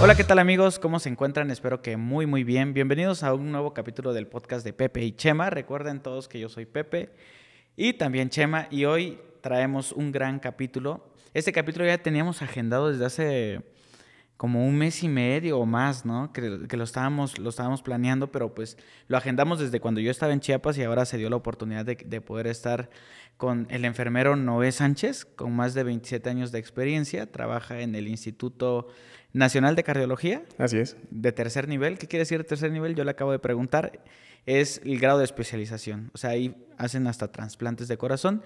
Hola, ¿qué tal amigos? ¿Cómo se encuentran? Espero que muy muy bien. Bienvenidos a un nuevo capítulo del podcast de Pepe y Chema. Recuerden todos que yo soy Pepe y también Chema y hoy traemos un gran capítulo. Este capítulo ya teníamos agendado desde hace como un mes y medio o más, ¿no? Que, lo, estábamos, lo estábamos planeando, pero pues lo agendamos desde cuando yo estaba en Chiapas y ahora se dio la oportunidad de, de poder estar con el enfermero Noé Sánchez, con más de 27 años de experiencia. Trabaja en el Instituto Nacional de Cardiología. Así es. De tercer nivel. ¿Qué quiere decir tercer nivel? Yo le acabo de preguntar. Es el grado de especialización. O sea, ahí hacen hasta trasplantes de corazón.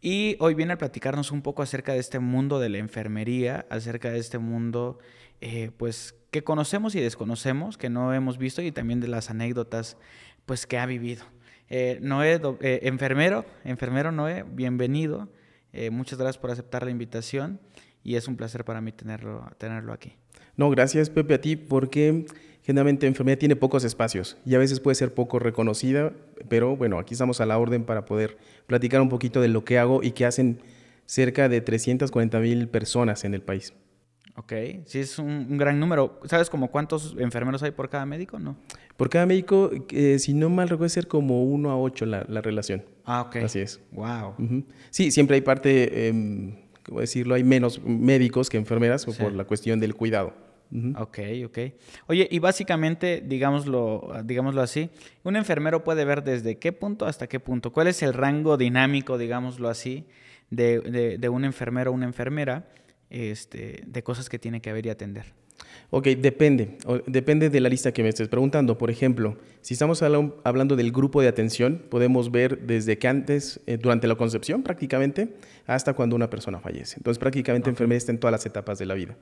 Y hoy viene a platicarnos un poco acerca de este mundo de la enfermería, acerca de este mundo, eh, pues, que conocemos y desconocemos, que no hemos visto, y también de las anécdotas, pues, que ha vivido. Eh, Noé, eh, enfermero, enfermero Noé, bienvenido. muchas gracias por aceptar la invitación y es un placer para mí tenerlo, tenerlo aquí. No, gracias Pepe a ti porque generalmente enfermedad tiene pocos espacios y a veces puede ser poco reconocida, pero bueno, aquí estamos a la orden para poder platicar un poquito de lo que hago y que hacen cerca de 340 mil personas en el país. Ok, sí es un, gran número. ¿Sabes como cuántos enfermeros hay por cada médico? No. Por cada médico, eh, si no mal recuerdo, ser como uno a ocho la, relación. Ah, ok. Así es. Wow. Sí, siempre hay parte em, ¿cómo decirlo? Hay menos médicos que enfermeras por la cuestión del cuidado. Ok, ok. Oye, y básicamente, digámoslo, digámoslo así, un enfermero puede ver desde qué punto hasta qué punto. ¿Cuál es el rango dinámico, digámoslo así, de, de un enfermero o una enfermera este, de cosas que tiene que ver y atender? Ok, depende. Depende de la lista que me estés preguntando. Por ejemplo, si estamos hablando del grupo de atención, podemos ver desde que antes, eh, durante la concepción prácticamente, hasta cuando una persona fallece. Entonces, prácticamente enfermería está en todas las etapas de la vida.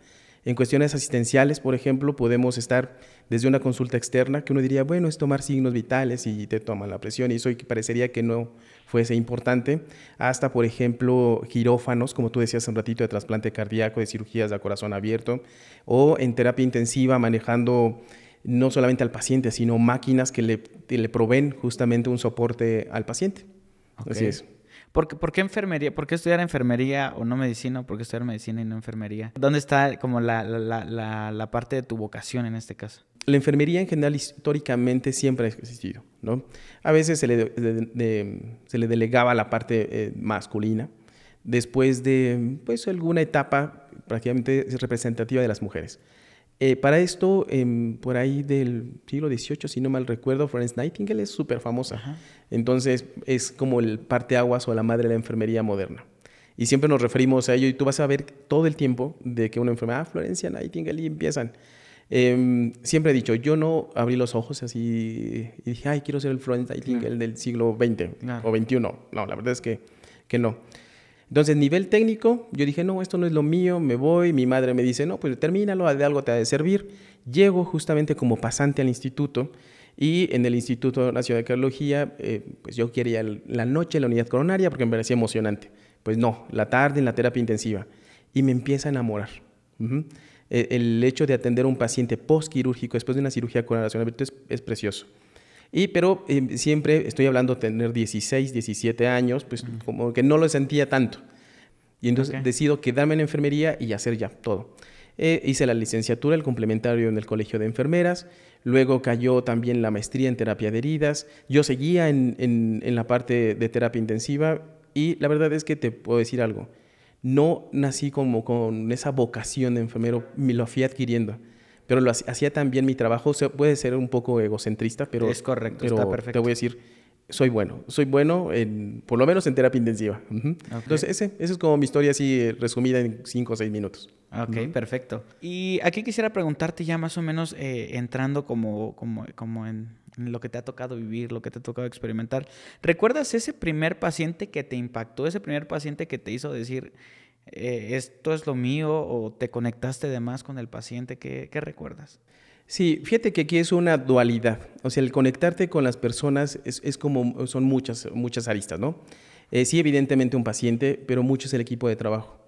En cuestiones asistenciales, por ejemplo, podemos estar desde una consulta externa que uno diría, bueno, es tomar signos vitales y te toman la presión y eso parecería que no fuese importante, hasta, por ejemplo, quirófanos, como tú decías un ratito, de trasplante cardíaco, de cirugías de corazón abierto, o en terapia intensiva manejando no solamente al paciente, sino máquinas que le, le proveen justamente un soporte al paciente. Así es. ¿Por qué, enfermería? ¿Por qué estudiar enfermería o no medicina? ¿Por qué estudiar medicina y no enfermería? ¿Dónde está como la, la, la, parte de tu vocación en este caso? La enfermería en general históricamente siempre ha existido, ¿no? A veces se le, se le delegaba la parte eh, masculina, después de pues, alguna etapa prácticamente representativa de las mujeres. Eh, para esto, em, por ahí del siglo XVIII, si no mal recuerdo, Florence Nightingale es súper famosa. Entonces, es como el parteaguas o la madre de la enfermería moderna. Y siempre nos referimos a ello y tú vas a ver todo el tiempo de que una enfermedad, ah, Florencia Nightingale, y empiezan. Em, siempre he dicho, yo no abrí los ojos así y dije, ay, quiero ser el Florence Nightingale del siglo XX o XXI. No, la verdad es que, que no. Entonces, nivel técnico, yo dije, no, esto no es lo mío, me voy. Mi madre me dice, no, pues termínalo, de algo te ha de servir. Llego justamente como pasante al instituto y en el Instituto Nacional de Cardiología, eh, pues yo quería la noche en la unidad coronaria porque me parecía emocionante. Pues no, la tarde en la terapia intensiva. Y me empieza a enamorar. E, el, hecho de atender a un paciente postquirúrgico después de una cirugía coronaria es, es precioso. Y, pero eh, siempre estoy hablando de tener 16, 17 años, pues como que no lo sentía tanto. Y entonces decido quedarme en enfermería y hacer ya todo. Eh, hice la licenciatura, el complementario en el Colegio de Enfermeras. Luego cayó también la maestría en terapia de heridas. Yo seguía en, en, en la parte de terapia intensiva y la verdad es que te puedo decir algo. No nací como con esa vocación de enfermero, me lo fui adquiriendo pero lo hacía también mi trabajo. puede ser un poco egocentrista, pero. Es correcto, está perfecto. Te voy a decir, soy bueno. Soy bueno, en, por lo menos en terapia intensiva. Entonces, ese, esa es como mi historia así resumida en cinco o seis minutos. Ok, perfecto. Y aquí quisiera preguntarte ya más o menos eh, entrando como, como, como en, lo que te ha tocado vivir, lo que te ha tocado experimentar. ¿Recuerdas ese primer paciente que te impactó, ese primer paciente que te hizo decir, eh, esto es lo mío o te conectaste de más con el paciente? ¿Qué, recuerdas? Sí, fíjate que aquí es una dualidad. O sea, el conectarte con las personas es, es como, son muchas, muchas aristas, ¿no? Eh, sí, evidentemente un paciente, pero mucho es el equipo de trabajo.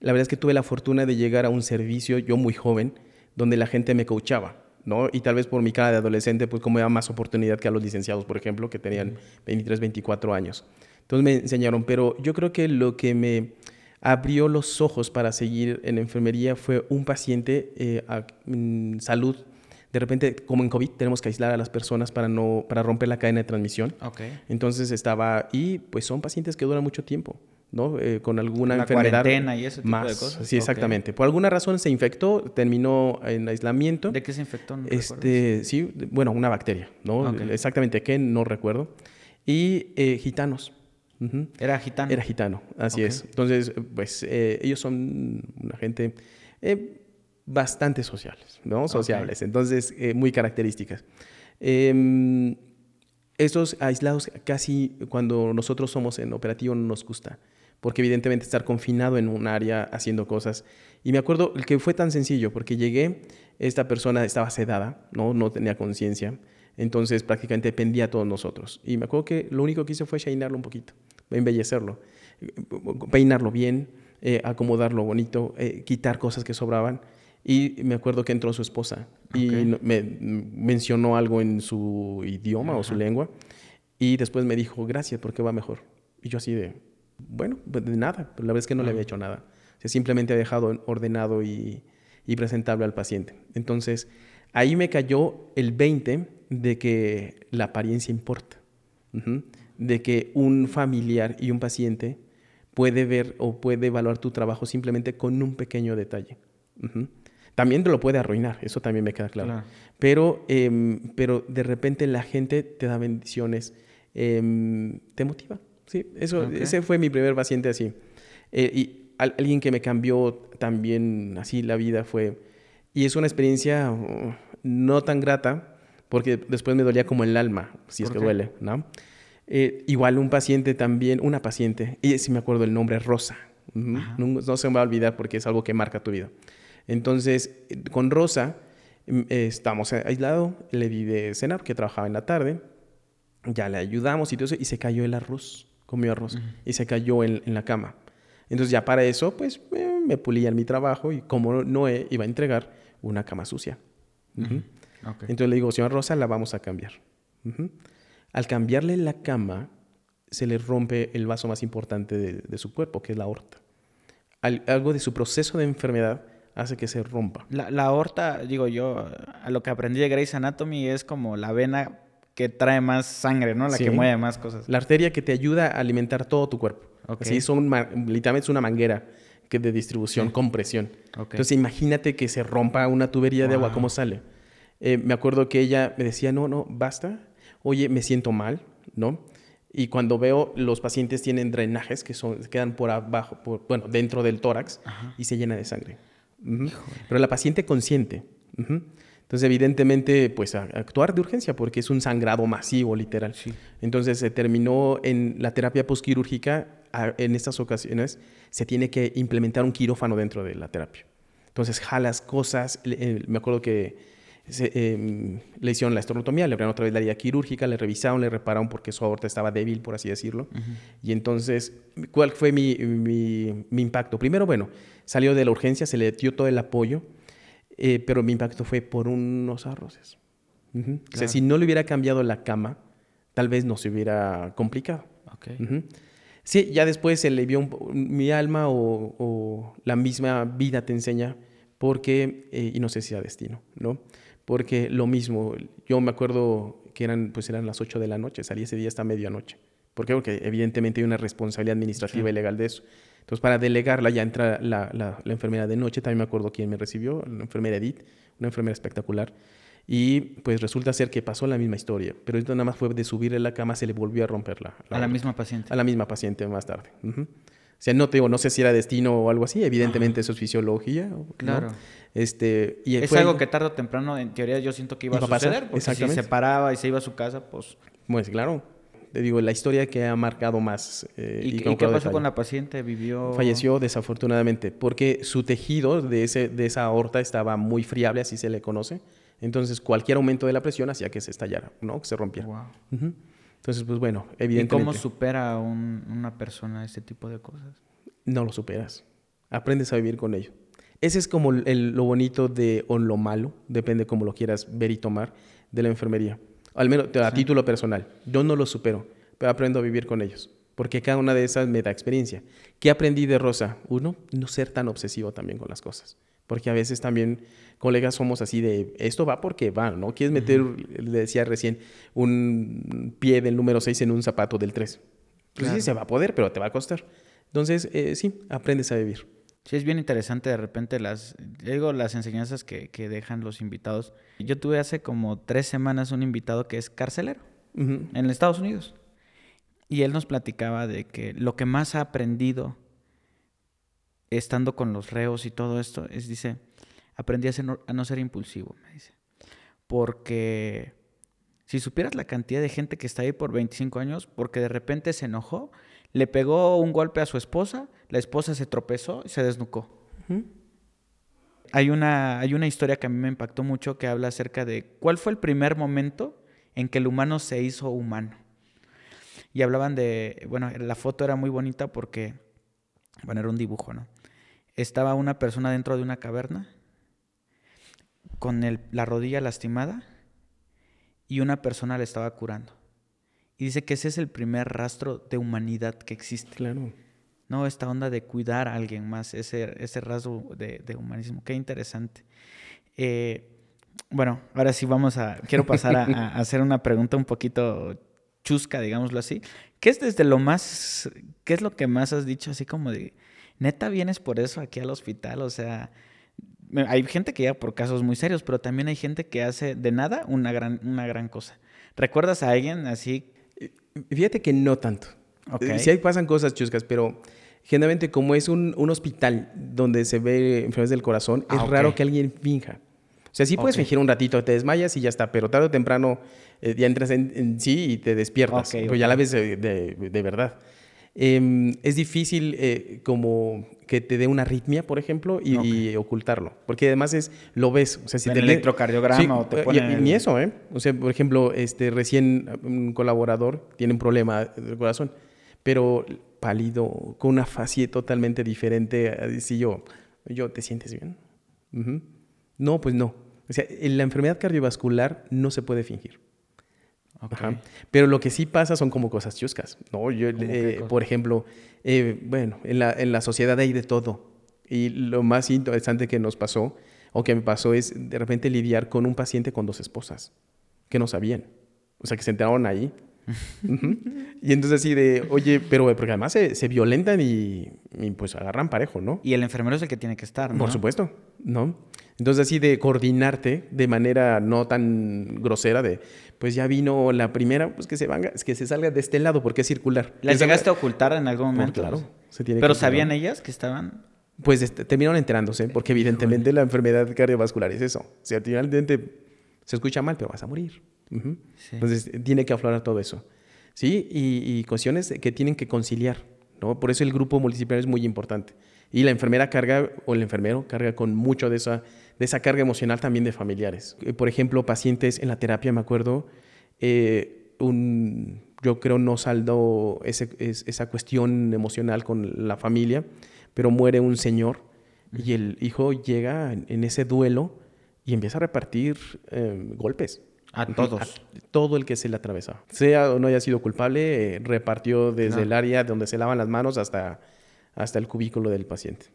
La verdad es que tuve la fortuna de llegar a un servicio, yo muy joven, donde la gente me coachaba, ¿no? Y tal vez por mi cara de adolescente, pues como era más oportunidad que a los licenciados, por ejemplo, que tenían 23, 24 años. Entonces me enseñaron, pero yo creo que lo que me abrió los ojos para seguir en enfermería fue un paciente eh, a, mm, salud de repente, como en COVID, tenemos que aislar a las personas para, no, para romper la cadena de transmisión. Okay. Entonces estaba, y pues son pacientes que duran mucho tiempo. ¿no? Eh, con alguna la enfermedad. cuarentena y ese tipo más, de cosas. Sí, exactamente. Por alguna razón se infectó, terminó en aislamiento. ¿De qué se infectó? ¿No este, sí, bueno, una bacteria, ¿no? Exactamente qué, no recuerdo. Y eh, gitanos. Ujú. Era gitano. Era gitano, así Ok. es. Entonces, pues eh, ellos son una gente eh, bastante sociales, ¿no? Sociables, entonces eh, muy características. Em, estos aislados casi cuando nosotros somos en operativo no nos gusta, porque evidentemente estar confinado en un área haciendo cosas. Y me acuerdo que fue tan sencillo, porque llegué, esta persona estaba sedada, no, no tenía conciencia, entonces prácticamente dependía de todos nosotros. Y me acuerdo que lo único que hice fue shinarlo un poquito, embellecerlo, peinarlo bien, eh, acomodarlo bonito, eh, quitar cosas que sobraban. Y me acuerdo que entró su esposa y me mencionó algo en su idioma o su lengua. Y después me dijo, gracias, porque va mejor. Y yo así de, bueno, pues de nada. Pero la verdad es que no le había hecho nada. O sea, simplemente ha dejado ordenado y, y presentable al paciente. Entonces, ahí me cayó el 20 de que la apariencia importa. De que un familiar y un paciente puede ver o puede evaluar tu trabajo simplemente con un pequeño detalle. También te lo puede arruinar, eso también me queda claro. Claro. Pero, em, pero de repente la gente te da bendiciones, em, te motiva. Sí, eso, ese fue mi primer paciente así. Eh, y al- alguien que me cambió también así la vida fue, y es una experiencia uh, no tan grata, porque después me dolía como el alma, si es ¿Por que qué? duele, ¿no? Eh, igual un paciente también, una paciente, y sí me acuerdo el nombre, Rosa. No, no se me va a olvidar porque es algo que marca tu vida. Entonces, con Rosa, mm, eh, estamos aislados, le di de cenar, que trabajaba en la tarde, ya le ayudamos y todo eso, y se cayó el arroz, comió arroz, y se cayó en, en la cama. Entonces, ya para eso, pues eh, me pulía en mi trabajo y como Noé iba a entregar una cama sucia. Ujú. Ok. Entonces le digo, señora Rosa, la vamos a cambiar. Ujú. Al cambiarle la cama, se le rompe el vaso más importante de, de su cuerpo, que es la aorta. Al- algo de su proceso de enfermedad hace que se rompa. La, la aorta, digo yo, a lo que aprendí de Grey's Anatomy es como la vena que trae más sangre, ¿no? La Sí. que mueve más cosas. La arteria que te ayuda a alimentar todo tu cuerpo. Ok. Así son, literalmente es una manguera que de distribución Sí. con presión. Ok. Entonces imagínate que se rompa una tubería de agua, Wow. ¿cómo sale? Eh, me acuerdo que ella me decía, no, no, basta. Oye, me siento mal, ¿no? Y cuando veo los pacientes tienen drenajes que son, quedan por abajo, por- bueno, dentro del tórax Ajá. y se llena de sangre. Ujú. Pero la paciente consciente. Ujú. Entonces, evidentemente, pues a- actuar de urgencia porque es un sangrado masivo, literal. Sí. Entonces, se terminó en la terapia postquirúrgica. a- En estas ocasiones se tiene que implementar un quirófano dentro de la terapia. Entonces, jalas cosas. eh, me acuerdo que se, eh, le hicieron la estornotomía, le abrieron otra vez la herida quirúrgica, le revisaron, le repararon porque su aorta estaba débil, por así decirlo. Y entonces, ¿cuál fue mi, mi- mi impacto? Primero, bueno, salió de la urgencia, se le dio todo el apoyo, eh, pero mi impacto fue por unos arroces. Ujú. O sea, si no le hubiera cambiado la cama, tal vez no se hubiera complicado. Sí, ya después se le vio un mi alma o, o la misma vida te enseña, porque, eh, y no sé si a destino, ¿no? Porque lo mismo, yo me acuerdo que eran, pues eran las 8 de la noche, salí ese día hasta medianoche. ¿Por qué? Porque evidentemente hay una responsabilidad administrativa Sí. y legal de eso. Entonces, para delegarla ya entra la, la, la enfermera de noche, también me acuerdo quién me recibió, la enfermera Edith, una enfermera espectacular. Y pues resulta ser que pasó la misma historia, pero esto nada más fue de subirle la cama, se le volvió a romper la, A la misma paciente. A la misma paciente más tarde. Ujú. O sea, no te digo, no sé si era destino o algo así, evidentemente eso es fisiología. ¿no? Claro. Este, y Es fue- algo que tarde o temprano, en teoría, yo siento que iba, Iba a pasar, suceder. Porque si se paraba y se iba a su casa, pues... Pues claro, te digo, la historia que ha marcado más. eh, ¿Y, y no qué pasó con la paciente? ¿Vivió...? Falleció desafortunadamente porque su tejido de, ese, de esa aorta estaba muy friable, así se le conoce. Entonces, cualquier aumento de la presión hacía que se estallara, ¿no? Que se rompiera. Wow. Ujú. Entonces, pues bueno, ¿Y evidentemente cómo supera un- una persona este tipo de cosas? no lo superas. Aprendes a vivir con ello. Ese es como el- lo bonito de, o lo malo, depende cómo lo quieras ver y tomar, de la enfermería. Al menos a título personal. Yo no lo supero, pero aprendo a vivir con ellos. Porque cada una de esas me da experiencia. ¿Qué aprendí de Rosa? Uno, no ser tan obsesivo también con las cosas. Porque a veces también, colegas, somos así de, esto va porque va, ¿no? Quieres meter, le decía recién, un pie del número 6 en un zapato del 3. Pues Claro. sí, se va a poder, pero te va a costar. Entonces, eh, sí, aprendes a vivir. Sí, es bien interesante de repente las, digo, las enseñanzas que, que dejan los invitados. Yo tuve hace como tres semanas un invitado que es carcelero Ujú. en Estados Unidos. Y él nos platicaba de que lo que más ha aprendido estando con los reos y todo esto es, dice, aprendí a, ser no- a no ser impulsivo, me dice. Porque si supieras la cantidad de gente que está ahí por 25 años, porque de repente se enojó, le pegó un golpe a su esposa, la esposa se tropezó y se desnucó. Hay una, hay una historia que a mí me impactó mucho que habla acerca de cuál fue el primer momento en que el humano se hizo humano. Y hablaban de, bueno, la foto era muy bonita porque, bueno, era un dibujo, ¿no? Estaba una persona dentro de una caverna con el- la rodilla lastimada y una persona le estaba curando. Y dice que ese es el primer rastro de humanidad que existe. Claro. No, esta onda de cuidar a alguien más, ese, ese rasgo de, de humanismo. Qué interesante. Eh, bueno, ahora sí vamos a. Quiero pasar a, a hacer una pregunta un poquito chusca, digámoslo así. ¿Qué es desde lo más. ¿Qué es lo que más has dicho así como de. Neta, vienes por eso aquí al hospital? O sea. Hay gente que llega por casos muy serios, pero también hay gente que hace de nada una gran, una gran cosa. ¿Recuerdas a alguien así? Fíjate que no tanto. Ok. Eh, Sí hay, pasan cosas chuscas, pero generalmente como es un, un hospital donde se ve enfermedades del corazón, Ah, es ok. raro que alguien finja. O sea, sí puedes fingir un ratito, te desmayas y ya está, pero tarde o temprano eh, ya entras en, en sí y te despiertas, pero ya la ves de, de- de verdad. Em, es difícil eh, como que te dé una arritmia, por ejemplo, y, ocultarlo, porque además es lo ves. O sea, si te el le- electrocardiograma o te eh, y- ponen y el- ni eso, ¿eh? O sea, por ejemplo, este, recién un colaborador tiene un problema del corazón, pero pálido, con una facie totalmente diferente. Así yo, yo, ¿te sientes bien? No, pues no. O sea, en la enfermedad cardiovascular no se puede fingir. Pero lo que sí pasa son como cosas chuscas, ¿no? Yo, ¿Cómo qué eh, por ejemplo, eh, bueno, en la, en la sociedad hay de todo. Y lo más interesante que nos pasó, o que me pasó, es de repente lidiar con un paciente con dos esposas, que no sabían. O sea, que se enteraron ahí. Y entonces así de, oye, pero porque además se, se violentan y, y, pues agarran parejo, ¿no? Y el enfermero es el que tiene que estar, ¿no? Por supuesto, ¿no? Entonces así de coordinarte de manera no tan grosera de, pues ya vino la primera, pues que se venga, que se salga de este lado porque es circular. ¿Las Esa- llegaste a ocultar en algún Por- momento? claro, se tiene ¿Pero que sabían ellas que estaban...? Pues este, terminaron enterándose, porque evidentemente la enfermedad cardiovascular es eso. O sea, finalmente se escucha mal, pero vas a morir. Ujú. Sí. Entonces tiene que aflorar todo eso. ¿Sí? Y, y cuestiones que tienen que conciliar, ¿no? Por eso el grupo multidisciplinario es muy importante. Y la enfermera carga, o el enfermero carga con mucho de esa, de esa carga emocional también de familiares. Eh, Por ejemplo, pacientes en la terapia, me acuerdo, eh, un, yo creo no saldó ese- es- esa cuestión emocional con la familia, pero muere un señor y el hijo llega en ese duelo y empieza a repartir eh, golpes. A todos. a todo el que se le atravesaba. Sea o no haya sido culpable, eh, repartió desde el área donde se lavan las manos hasta, hasta el cubículo del paciente.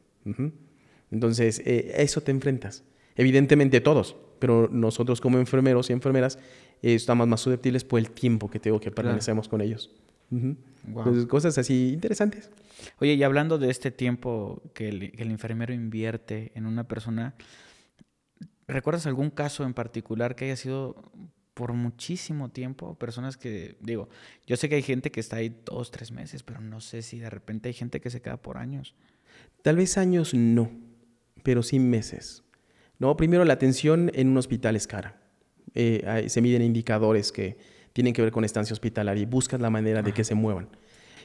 Entonces, eh, eso te enfrentas. Evidentemente todos, pero nosotros como enfermeros y enfermeras eh, estamos más susceptibles por el tiempo que tengo que permanecemos con ellos. Entonces, cosas así interesantes. Oye, y hablando de este tiempo que el, que el enfermero invierte en una persona, ¿recuerdas algún caso en particular que haya sido por muchísimo tiempo? Personas que, digo, yo sé que hay gente que está ahí dos, tres meses, pero no sé si de repente hay gente que se queda por años. Tal vez años no, pero sí meses. No, primero la atención en un hospital es cara. Eh, se miden indicadores que tienen que ver con estancia hospitalaria y buscas la manera de que se muevan.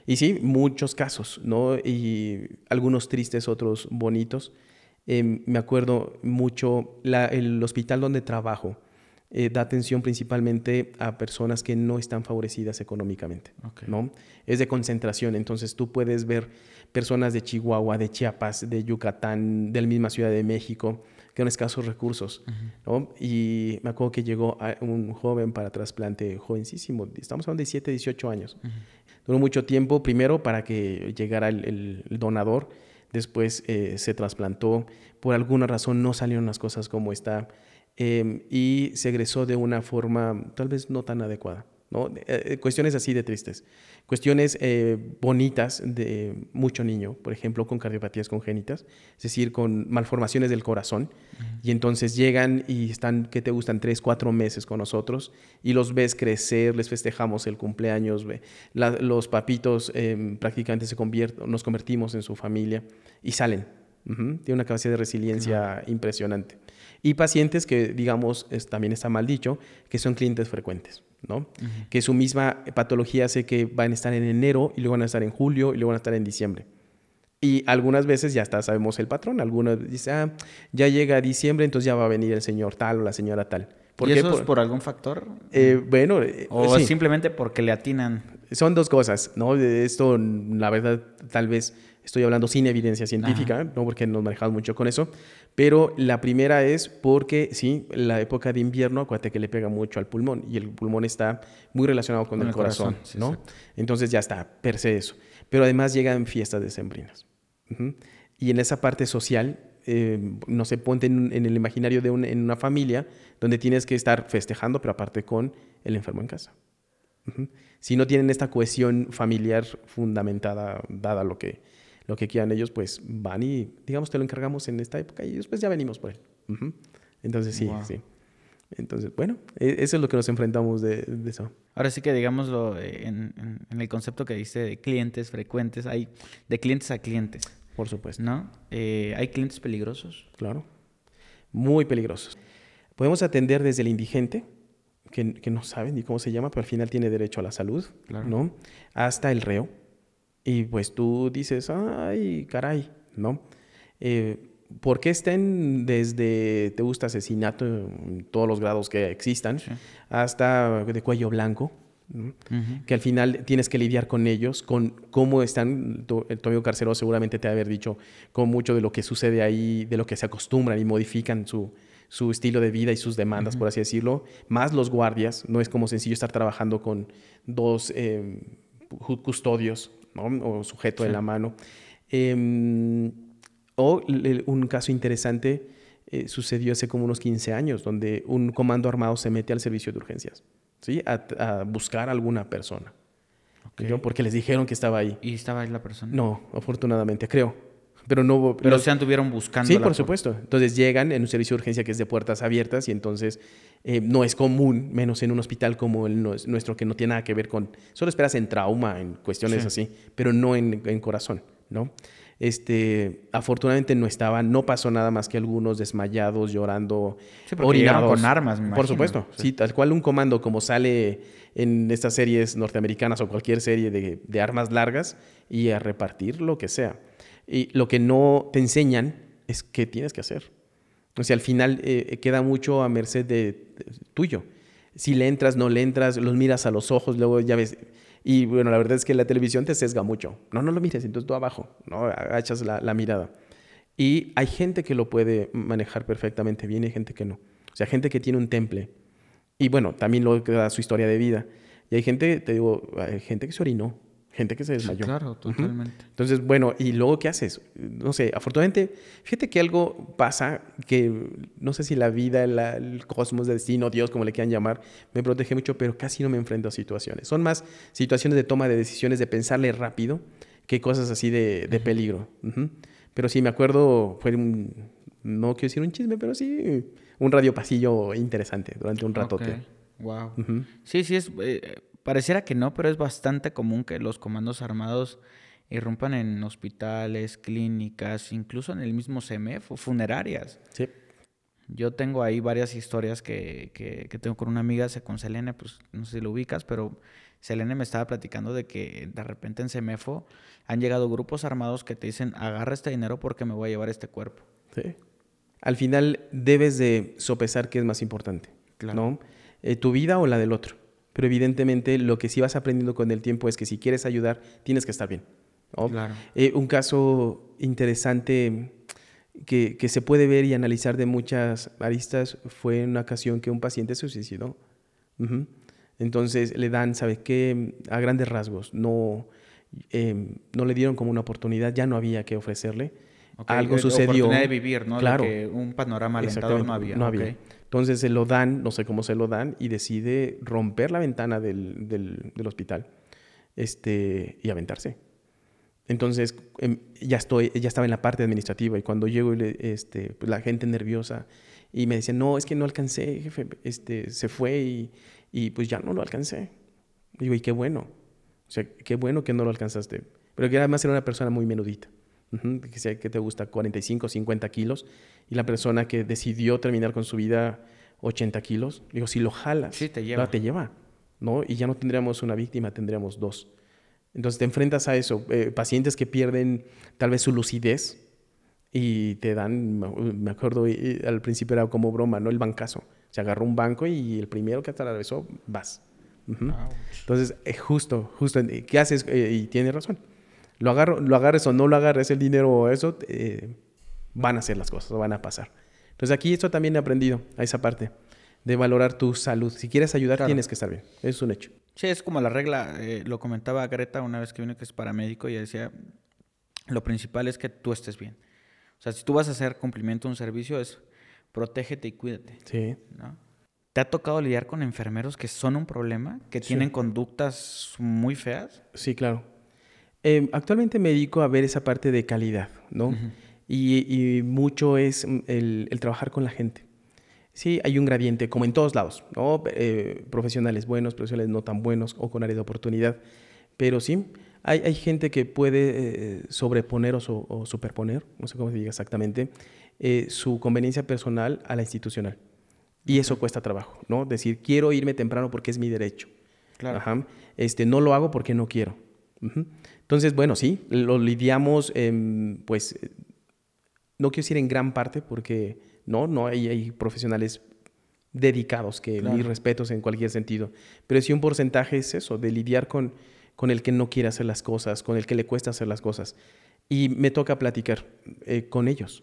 Y sí, muchos casos, ¿no? Y algunos tristes, otros bonitos. Eh, me acuerdo mucho, la- el hospital donde trabajo eh, da atención principalmente a personas que no están favorecidas económicamente, ¿no? Es de concentración, entonces tú puedes ver personas de Chihuahua, de Chiapas, de Yucatán, de la misma Ciudad de México, que son escasos recursos, ¿no? Y me acuerdo que llegó un joven para trasplante, jovencísimo, estamos hablando de 7, 18 años. Duró mucho tiempo, primero para que llegara el, donador, después eh, se trasplantó, por alguna razón no salieron las cosas como está Em, y se egresó de una forma tal vez no tan adecuada. ¿No? Eh, eh, cuestiones así de tristes. Cuestiones eh, bonitas de mucho niño, por ejemplo, con cardiopatías congénitas, es decir, con malformaciones del corazón. Y entonces llegan y están, ¿qué te gustan? Tres, cuatro meses con nosotros y los ves crecer, les festejamos el cumpleaños, los papitos em, prácticamente se nos convertimos en su familia y salen. Tiene una capacidad de resiliencia impresionante y pacientes que, digamos, también está mal dicho, que son clientes frecuentes, ¿no? Que su misma patología hace que van a estar en enero y luego van a estar en julio y luego van a estar en diciembre. Y algunas veces ya está, sabemos el patrón. Algunos dicen, ah, ya llega diciembre, entonces ya va a venir el señor tal o la señora tal. ¿Y eso es por algún factor? Eh, bueno. Eh, o simplemente porque le atinan. Son dos cosas, ¿no? Esto, la verdad, tal vez estoy hablando sin evidencia científica, no porque nos manejamos mucho con eso, pero la primera es porque, sí, la época de invierno, acuérdate que le pega mucho al pulmón y el pulmón está muy relacionado con, el, corazón, ¿no? Entonces ya está, per se eso. Pero además llegan fiestas decembrinas. Y en esa parte social, eh, no se ponte en, el imaginario de en una familia donde tienes que estar festejando, pero aparte con el enfermo en casa. Si no tienen esta cohesión familiar fundamentada, dada lo que, lo que quieran ellos, pues van y, digamos, te lo encargamos en esta época y después ya venimos por él. Entonces, sí, sí. Entonces, bueno, e, eso es lo que nos enfrentamos de, eso. Ahora sí que digámoslo eh, en, el concepto que dice de clientes frecuentes, hay de clientes a clientes. Por supuesto. ¿No? Eh, ¿Hay clientes peligrosos? Claro, muy peligrosos. Podemos atender desde el indigente, que, no sabe ni cómo se llama, pero al final tiene derecho a la salud, ¿no? Hasta el reo. Y pues tú dices, ay, caray, ¿no? Eh, ¿Por qué estén desde, te gusta asesinato en todos los grados que existan, hasta de cuello blanco? Que al final tienes que lidiar con ellos, con cómo están. El amigo carcero seguramente te va a haber dicho con mucho de lo que sucede ahí, de lo que se acostumbran y modifican su, su estilo de vida y sus demandas, por así decirlo, más los guardias. No es como sencillo estar trabajando con dos eh, custodios o sujeto en la mano. Em, o un caso interesante eh, sucedió hace como unos 15 años, donde un comando armado se mete al servicio de urgencias, ¿sí? A, buscar a alguna persona. Porque les dijeron que estaba ahí. ¿Y estaba ahí la persona? No, afortunadamente, creo. Pero no Pero se anduvieron buscando. Sí, por supuesto. Entonces llegan en un servicio de urgencia que es de puertas abiertas y entonces eh, no es común, menos en un hospital como el nuestro, que no tiene nada que ver con. Solo esperas en trauma, en cuestiones así, pero no en, corazón, ¿no? Este, afortunadamente no estaba, no pasó nada más que algunos desmayados, llorando, sí, orinados. con armas, Por supuesto, sí. tal cual un comando como sale en estas series norteamericanas o cualquier serie de, de armas largas y a repartir lo que sea. Y lo que no te enseñan es qué tienes que hacer. O sea, al final eh, queda mucho a merced de, tuyo. Si le entras, no le entras, los miras a los ojos, luego ya ves. Y bueno, la verdad es que la televisión te sesga mucho. No, no lo mires, entonces tú abajo, ¿no? Agachas la, mirada. Y hay gente que lo puede manejar perfectamente bien y gente que no. O sea, gente que tiene un temple. Y bueno, también lo da su historia de vida. Y hay gente, te digo, hay gente que se orinó gente que se desmayó. claro, totalmente. Entonces, bueno, ¿y luego qué haces? No sé, afortunadamente, fíjate que algo pasa que no sé si la vida, el cosmos, el destino, Dios, como le quieran llamar, me protege mucho, pero casi no me enfrento a situaciones. Son más situaciones de toma de decisiones, de pensarle rápido, que cosas así de, peligro. Pero sí, me acuerdo, fue un, no quiero decir un chisme, pero sí un radio pasillo interesante durante un rato. Wow. Sí, sí, es... Eh, Pareciera que no, pero es bastante común que los comandos armados irrumpan en hospitales, clínicas, incluso en el mismo CMF o funerarias. Sí. Yo tengo ahí varias historias que, que, tengo con una amiga, con Selene, pues no sé si lo ubicas, pero Selene me estaba platicando de que de repente en CEMEFO han llegado grupos armados que te dicen, agarra este dinero porque me voy a llevar este cuerpo. Sí. Al final debes de sopesar qué es más importante. ¿no? Eh, tu vida o la del otro. Pero evidentemente lo que sí vas aprendiendo con el tiempo es que si quieres ayudar, tienes que estar bien. Claro. Eh, un caso interesante que, que, se puede ver y analizar de muchas aristas fue en una ocasión que un paciente se suicidó. Entonces le dan, ¿sabes qué? A grandes rasgos, no, eh, no le dieron como una oportunidad, ya no había que ofrecerle. Algo de sucedió. Oportunidad de vivir, ¿no? Claro. De que un panorama alentador no había. No había. Ok. Entonces se lo dan, no sé cómo se lo dan, y decide romper la ventana del, del, del hospital este, y aventarse. Entonces em, ya, estoy, ya estaba en la parte administrativa y cuando llego y le, este, pues, la gente nerviosa y me decían, no, es que no alcancé, jefe, este, se fue y, y pues ya no lo alcancé. Digo, y qué bueno. O sea, qué bueno que no lo alcanzaste. Pero que además era una persona muy menudita. Que, sea, que te gusta 45, 50 kilos. Y la persona que decidió terminar con su vida 80 kilos, digo, si lo jalas, Sí, te lleva. no, te lleva. ¿no? Y ya no tendríamos una víctima, tendríamos dos. Entonces te enfrentas a eso. Eh, pacientes que pierden tal vez su lucidez y te dan, me acuerdo, y, al principio era como broma, ¿no? El bancazo. Se agarró un banco y el primero que atravesó, vas. Uh -huh. Entonces, eh, justo, justo, ¿qué haces? Eh, y tienes razón. Lo, agarro, lo agarres o no lo agarres el dinero o eso, eh, van a ser las cosas, van a pasar. Entonces aquí esto también he aprendido, a esa parte, de valorar tu salud. Si quieres ayudar, claro. tienes que estar bien. Es un hecho. Sí, es como la regla, eh, lo comentaba Greta una vez que vino que es paramédico y decía, lo principal es que tú estés bien. O sea, si tú vas a hacer cumplimiento de un servicio, es protégete y cuídate. Sí. ¿no? ¿Te ha tocado lidiar con enfermeros que son un problema, que sí. tienen conductas muy feas? Sí, claro. Eh, actualmente me dedico a ver esa parte de calidad, ¿no? Uh -huh. Y, y, mucho es el, el, trabajar con la gente. Sí, hay un gradiente, como en todos lados, ¿no? Eh, profesionales buenos, profesionales no tan buenos o con área de oportunidad. Pero sí, hay, hay gente que puede eh, sobreponer o, so, o, superponer, no sé cómo se diga exactamente, eh, su conveniencia personal a la institucional. Y eso cuesta trabajo, ¿no? Decir, quiero irme temprano porque es mi derecho. Claro. Ajá. Este, no lo hago porque no quiero. Uh -huh. Entonces, bueno, sí, lo lidiamos, eh, pues, no quiero decir en gran parte, porque no, no hay, hay profesionales dedicados que claro. mis respetos en cualquier sentido, pero sí un porcentaje es eso, de lidiar con, con el que no quiere hacer las cosas, con el que le cuesta hacer las cosas. Y me toca platicar eh, con ellos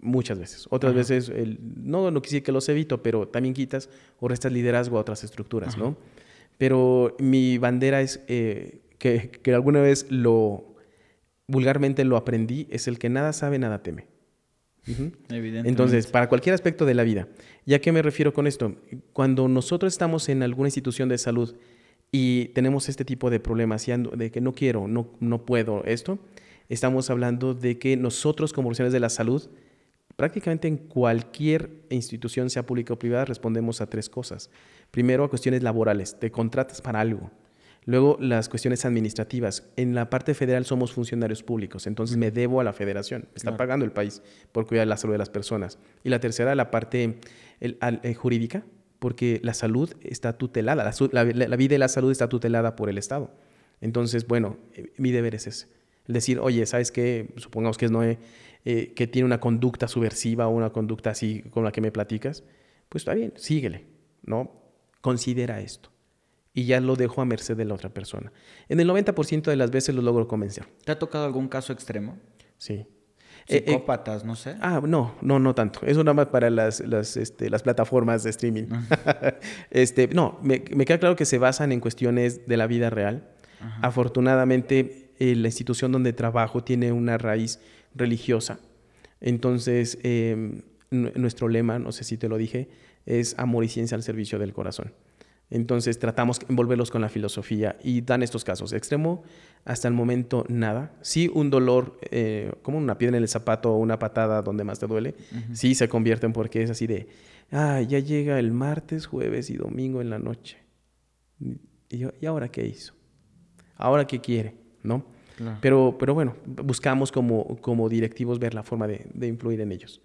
muchas veces. Otras Ajá. veces, el, no, no quisiera que los evito, pero también quitas o restas liderazgo a otras estructuras, Ajá. ¿no? Pero mi bandera es eh, que, que alguna vez lo vulgarmente lo aprendí, es el que nada sabe, nada teme. Uh -huh. Entonces, para cualquier aspecto de la vida. ¿Ya qué me refiero con esto? Cuando nosotros estamos en alguna institución de salud y tenemos este tipo de problemas, de que no quiero, no, no puedo esto, estamos hablando de que nosotros como profesionales de la salud, prácticamente en cualquier institución, sea pública o privada, respondemos a tres cosas. Primero, a cuestiones laborales, te contratas para algo. Luego, las cuestiones administrativas. En la parte federal somos funcionarios públicos, entonces me debo a la federación. Me está claro. pagando el país por cuidar la salud de las personas. Y la tercera, la parte el, el, jurídica, porque la salud está tutelada, la, la, la, vida y la salud está tutelada por el Estado. Entonces, bueno, eh, mi deber es ese. El decir, oye, ¿sabes qué? Supongamos que es Noé, eh, que tiene una conducta subversiva o una conducta así con la que me platicas, pues está bien, síguele, ¿no? Considera esto y ya lo dejo a merced de la otra persona. En el 90% de las veces lo logro convencer. ¿Te ha tocado algún caso extremo? Sí. Psicópatas, eh, eh, no sé. Ah, no, no, no tanto. Eso nada más para las, las, este, las plataformas de streaming. Uh -huh. este, no, me, me, queda claro que se basan en cuestiones de la vida real. Uh -huh. Afortunadamente, eh, la institución donde trabajo tiene una raíz religiosa. Entonces, eh, nuestro lema, no sé si te lo dije, es amor y ciencia al servicio del corazón. Entonces tratamos de envolverlos con la filosofía y dan estos casos. Extremo, hasta el momento nada. Sí, un dolor, eh, como una piedra en el zapato o una patada donde más te duele, uh -huh. sí se convierten porque es así de, ah, ya llega el martes, jueves y domingo en la noche. Y, yo, ¿y ahora qué hizo? ¿Ahora qué quiere? ¿No? Claro. Pero, pero bueno, buscamos como, como directivos ver la forma de, de influir en ellos.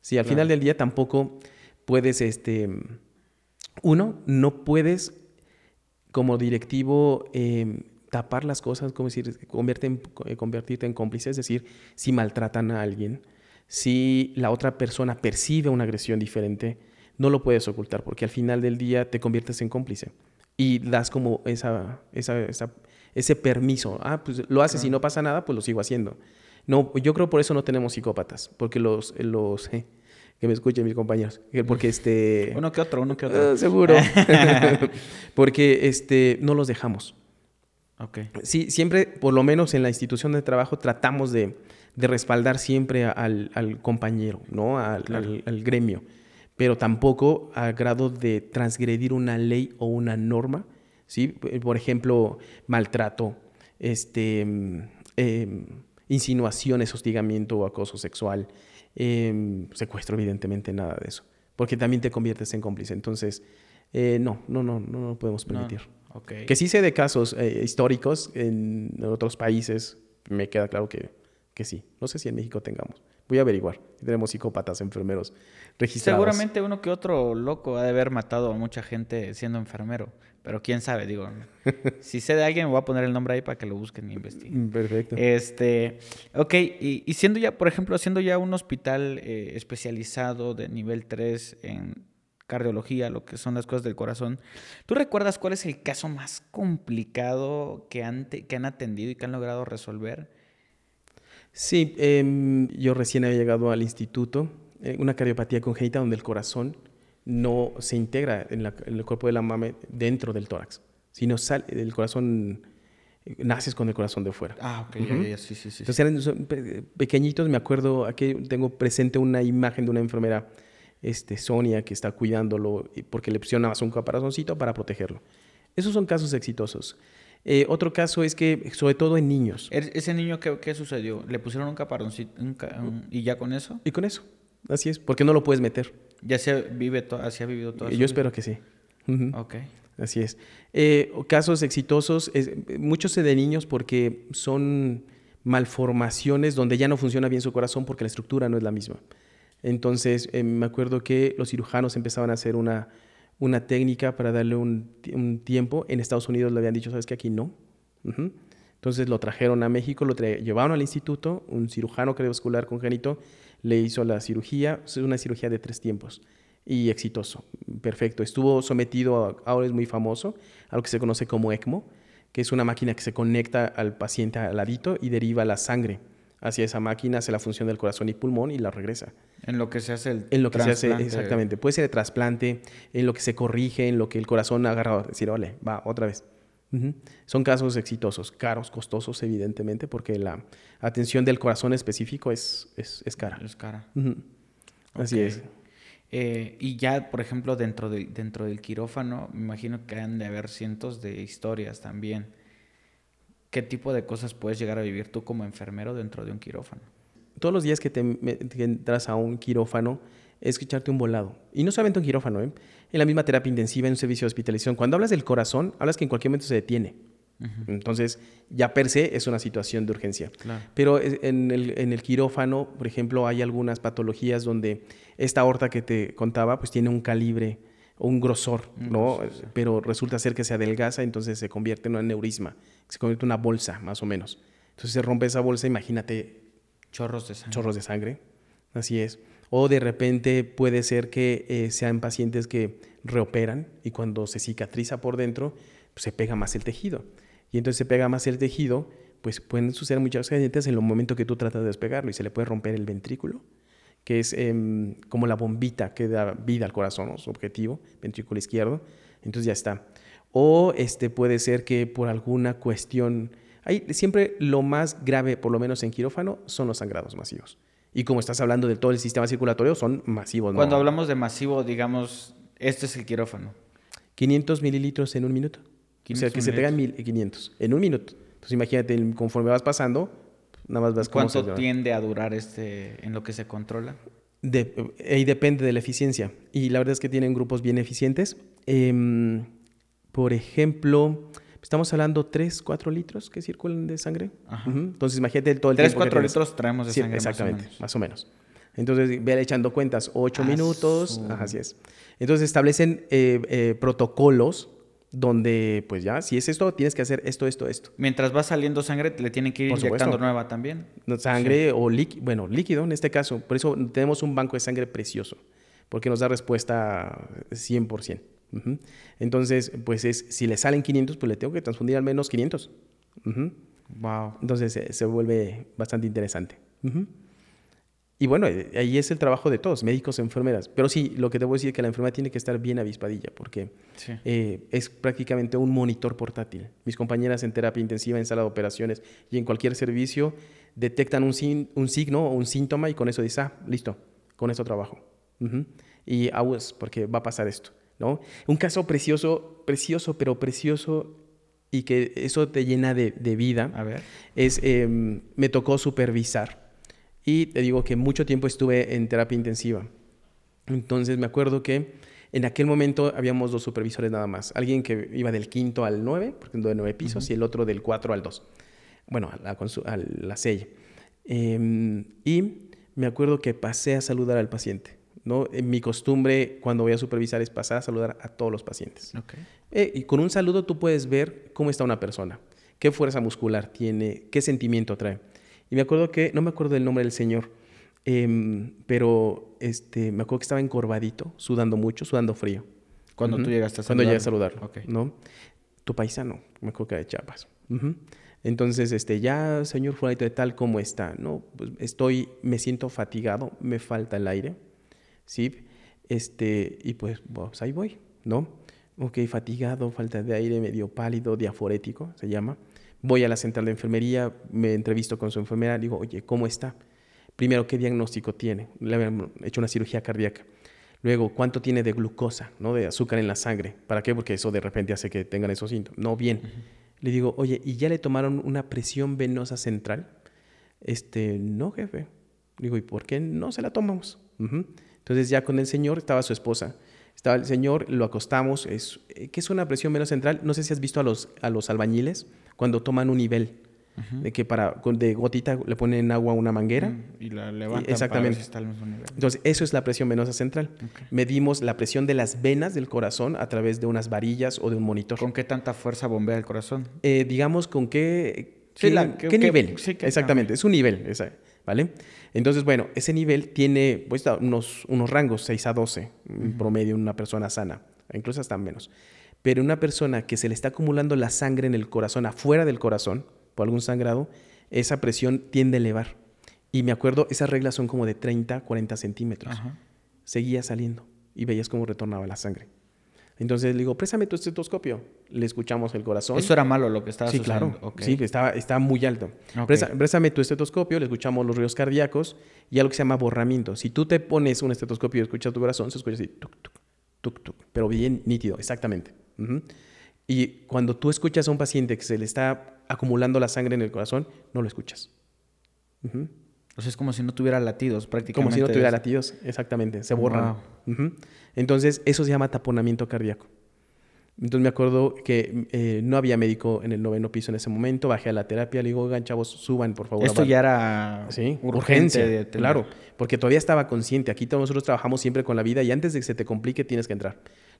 Sí, al claro. final del día tampoco puedes, este uno, no puedes como directivo eh, tapar las cosas, como decir, eh, convertirte en cómplice, es decir, si maltratan a alguien, si la otra persona percibe una agresión diferente, no lo puedes ocultar porque al final del día te conviertes en cómplice y das como esa, esa, esa- ese permiso. Ah, pues lo haces y no pasa nada, pues lo sigo haciendo. No, yo creo por eso no tenemos psicópatas, porque los, los que me escuchen mis compañeros, que porque este... Uno que otro, uno que otro. Ah, seguro. porque este, no los dejamos. ok. Sí, siempre, por lo menos en la institución de trabajo, tratamos de, de respaldar siempre al, al compañero, ¿no? Al, al- al gremio. Pero tampoco a grado de transgredir una ley o una norma, ¿sí? Por ejemplo, maltrato, este, mm, em, insinuaciones, hostigamiento o acoso sexual, em, secuestro, evidentemente, nada de eso. Porque también te conviertes en cómplice. Entonces, eh, no, no, no, no lo podemos No, permitir. Que sí sé de casos eh, históricos en otros países, me queda claro que, que sí. No sé si en México tengamos. Voy a averiguar si tenemos psicópatas enfermeros registrados. Seguramente uno que otro loco ha de haber matado a mucha gente siendo enfermero. Pero quién sabe, digo. si sé de alguien, voy a poner el nombre ahí para que lo busquen y investiguen. Mm, Perfecto. Este, ok, y, y siendo ya, por ejemplo, siendo ya un hospital eh, especializado de nivel 3 en cardiología, lo que son las cosas del corazón, ¿tú recuerdas cuál es el caso más complicado que han, que han atendido y que han logrado resolver? Sí, em, yo recién había llegado al instituto, eh, una cardiopatía congénita donde el corazón no se integra en, la- en el cuerpo de la mame dentro del tórax, sino sale, el corazón, eh, naces con el corazón de fuera. Ah, ok, ya, ya, sí, sí, sí. Entonces eran son pe- pequeñitos, me acuerdo, aquí tengo presente una imagen de una enfermera, este, Sonia, que está cuidándolo porque le más un caparazoncito para protegerlo. Esos son casos exitosos. Eh, otro caso es que, sobre todo en niños, ¿Ese niño qué, qué sucedió? ¿Le pusieron un caparoncito un ca- un- y ya con eso? y con eso, así es, porque no lo puedes meter. ¿Ya se vive así ha vivido todo Yo espero que sí. Ujú. Ok. Así es. Eh, casos exitosos, es- muchos de niños porque son malformaciones donde ya no funciona bien su corazón porque la estructura no es la misma. Entonces, eh, me acuerdo que los cirujanos empezaban a hacer una, una técnica para darle un, ti- un tiempo. En Estados Unidos le habían dicho, ¿sabes qué? Aquí no. Entonces lo trajeron a México, lo llevaron al instituto, un cirujano cardiovascular congénito le hizo la cirugía, es una cirugía de tres tiempos y exitoso, perfecto. Estuvo sometido, a- ahora es muy famoso, a lo que se conoce como ECMO, que es una máquina que se conecta al paciente al ladito y deriva la sangre hacia esa máquina, hace la función del corazón y pulmón y la regresa. En lo que se hace el En lo que se hace, trasplante. exactamente. Puede ser de trasplante, en lo que se corrige, en lo que el corazón agarra, decir, vale, va, otra vez. Son casos exitosos, caros, costosos, evidentemente, porque la atención del corazón específico es, es, es cara. Es cara. Así es. Eh, y ya, por ejemplo, dentro, de, dentro del quirófano, me imagino que han de haber cientos de historias también. ¿Qué tipo de cosas puedes llegar a vivir tú como enfermero dentro de un quirófano? Todos los días que, te, que entras a un quirófano, es echarte un volado. Y no solamente un quirófano, ¿eh? en la misma terapia intensiva, en un servicio de hospitalización. Cuando hablas del corazón, hablas que en cualquier momento se detiene. Entonces, ya per se es una situación de urgencia. Claro. Pero en el, en el quirófano, por ejemplo, hay algunas patologías donde esta aorta que te contaba, pues tiene un calibre un grosor, Un ¿no? grosor, sí. Pero resulta ser que se adelgaza, entonces se convierte en un aneurisma, se convierte en una bolsa, más o menos. Entonces se rompe esa bolsa, imagínate Chorros de sangre. chorros de sangre. Así es. O de repente puede ser que eh, sean pacientes que reoperan y cuando se cicatriza por dentro, pues, se pega más el tejido. Y entonces se pega más el tejido, pues pueden suceder muchas accidentes en el momento que tú tratas de despegarlo y se le puede romper el ventrículo, que es em, como la bombita que da vida al corazón, ¿no? su objetivo, ventrículo izquierdo. Entonces ya está. O este puede ser que por alguna cuestión hay siempre lo más grave, por lo menos en quirófano, son los sangrados masivos. Y como estás hablando de todo el sistema circulatorio, son masivos. ¿no? Cuando hablamos de masivo, digamos, este es el quirófano. 500 mililitros en un minuto. o sea, 500 que se pegan mil, 500 en un minuto. Entonces imagínate, conforme vas pasando, nada más vas ¿Cuánto tiende a durar este en lo que se controla? De, y depende de la eficiencia. Y la verdad es que tienen grupos bien eficientes. Em, por ejemplo, estamos hablando 3, 4 litros que circulan de sangre. Ajá. Entonces imagínate todo el 3, tiempo que 4 tienes. litros traemos de Sí, sangre. más o exactamente, más o menos. Entonces, ve echando cuentas, 8 Ah, minutos, su- ajá, así es. Entonces establecen eh, eh, protocolos donde, pues ya, si es esto, tienes que hacer esto, esto, esto. Mientras va saliendo sangre, le tienen que ir inyectando nueva también. Sangre o líquido, bueno, líquido en este caso. Por eso tenemos un banco de sangre precioso. porque nos da respuesta 100%. Entonces, pues es, si le salen 500, pues le tengo que transfundir al menos 500. Ujú. Wow. Entonces eh, se vuelve bastante interesante. Ujú. Y bueno, eh, ahí es el trabajo de todos, médicos, enfermeras. Pero sí, lo que debo decir es que la enfermera tiene que estar bien avispadilla, porque Sí. eh, es prácticamente un monitor portátil. Mis compañeras en terapia intensiva, en sala de operaciones y en cualquier servicio detectan un, sin- un signo o un síntoma y con eso dicen, ah, listo, con eso trabajo. Ujú. Y aguas, porque va a pasar esto. ¿No? Un caso precioso, precioso, pero precioso y que eso te llena de, de vida A ver. es, eh, me tocó supervisar. Y te digo que mucho tiempo estuve en terapia intensiva. Entonces me acuerdo que en aquel momento habíamos dos supervisores nada más. Alguien que iba del quinto al nueve, porque de nueve pisos, y el otro del cuatro al dos. Bueno, a la, a la sella. Eh, y me acuerdo que pasé a saludar al paciente. ¿No? En mi costumbre cuando voy a supervisar es pasar a saludar a todos los pacientes. Ok. Eh, y con un saludo tú puedes ver cómo está una persona, qué fuerza muscular tiene, qué sentimiento trae. Y me acuerdo que, no me acuerdo del nombre del señor, em, pero este, me acuerdo que estaba encorvadito, sudando mucho, sudando frío. Cuando Ujú. tú llegaste a Cuando llegué a saludarlo. saludarlo, Ok. ¿no? Tu paisano, me acuerdo que era de Chiapas. Entonces, este, ya, señor fulanito de tal, ¿cómo está? No, pues estoy, me siento fatigado, me falta el aire, ¿sí? Este, y pues, pues ahí voy, ¿no? Ok, fatigado, falta de aire, medio pálido, diaforético, se llama. Voy a la central de enfermería, me entrevisto con su enfermera, digo, oye, ¿cómo está? Primero, ¿qué diagnóstico tiene? Le habían hecho una cirugía cardíaca. Luego, ¿cuánto tiene de glucosa, no de azúcar en la sangre? ¿Para qué? Porque eso de repente hace que tengan esos síntomas. No, bien. Le digo, oye, ¿y ya le tomaron una presión venosa central? Este, no, jefe. Digo, ¿y por qué no se la tomamos? Ujú. Entonces ya con el señor estaba su esposa. Estaba el señor, lo acostamos. Es, eh, ¿Qué es una presión venosa central? No sé si has visto a los, a los albañiles cuando toman un nivel. De que para, de gotita le ponen agua a una manguera. Mm, Y la levantan exactamente. para ver si está al mismo nivel. Entonces, eso es la presión venosa central. Medimos la presión de las venas del corazón a través de unas varillas o de un monitor. ¿Con qué tanta fuerza bombea el corazón? Eh, digamos, con qué, Sí, qué, la- qué qué- nivel. sí, que- Exactamente, es un nivel, ¿vale? Entonces, bueno, ese nivel tiene pues, unos, unos rangos, 6 a 12, en promedio, en una persona sana, incluso hasta menos. Pero una persona que se le está acumulando la sangre en el corazón, afuera del corazón, por algún sangrado, esa presión tiende a elevar. Y me acuerdo, esas reglas son como de 30, 40 centímetros. Ajá. Seguía saliendo y veías cómo retornaba la sangre. Entonces le digo, préstame tu estetoscopio. Le escuchamos el corazón. Eso era malo lo que estaba Sí, sucediendo. claro. Sí, estaba, estaba muy alto. Ok. Presta- préstame tu estetoscopio, le escuchamos los ruidos cardíacos y algo que se llama borramiento. Si tú te pones un estetoscopio y escuchas tu corazón, se escucha así, tuc, tuc, tuc, tuc, pero bien nítido, exactamente. Y cuando tú escuchas a un paciente que se le está acumulando la sangre en el corazón, no lo escuchas. O sea, es como si no tuviera latidos prácticamente. Como si no tuviera latidos, exactamente, se borran. Entonces, eso se llama taponamiento cardíaco. Entonces me acuerdo que eh, no había médico en el noveno piso en ese momento, bajé a la terapia, le digo, oigan chavos, suban por favor. Esto abajo". ya era Sí, urgente urgencia, de claro, porque todavía estaba consciente. Aquí todos nosotros trabajamos siempre con la vida y antes de que se te complique tienes que entrar.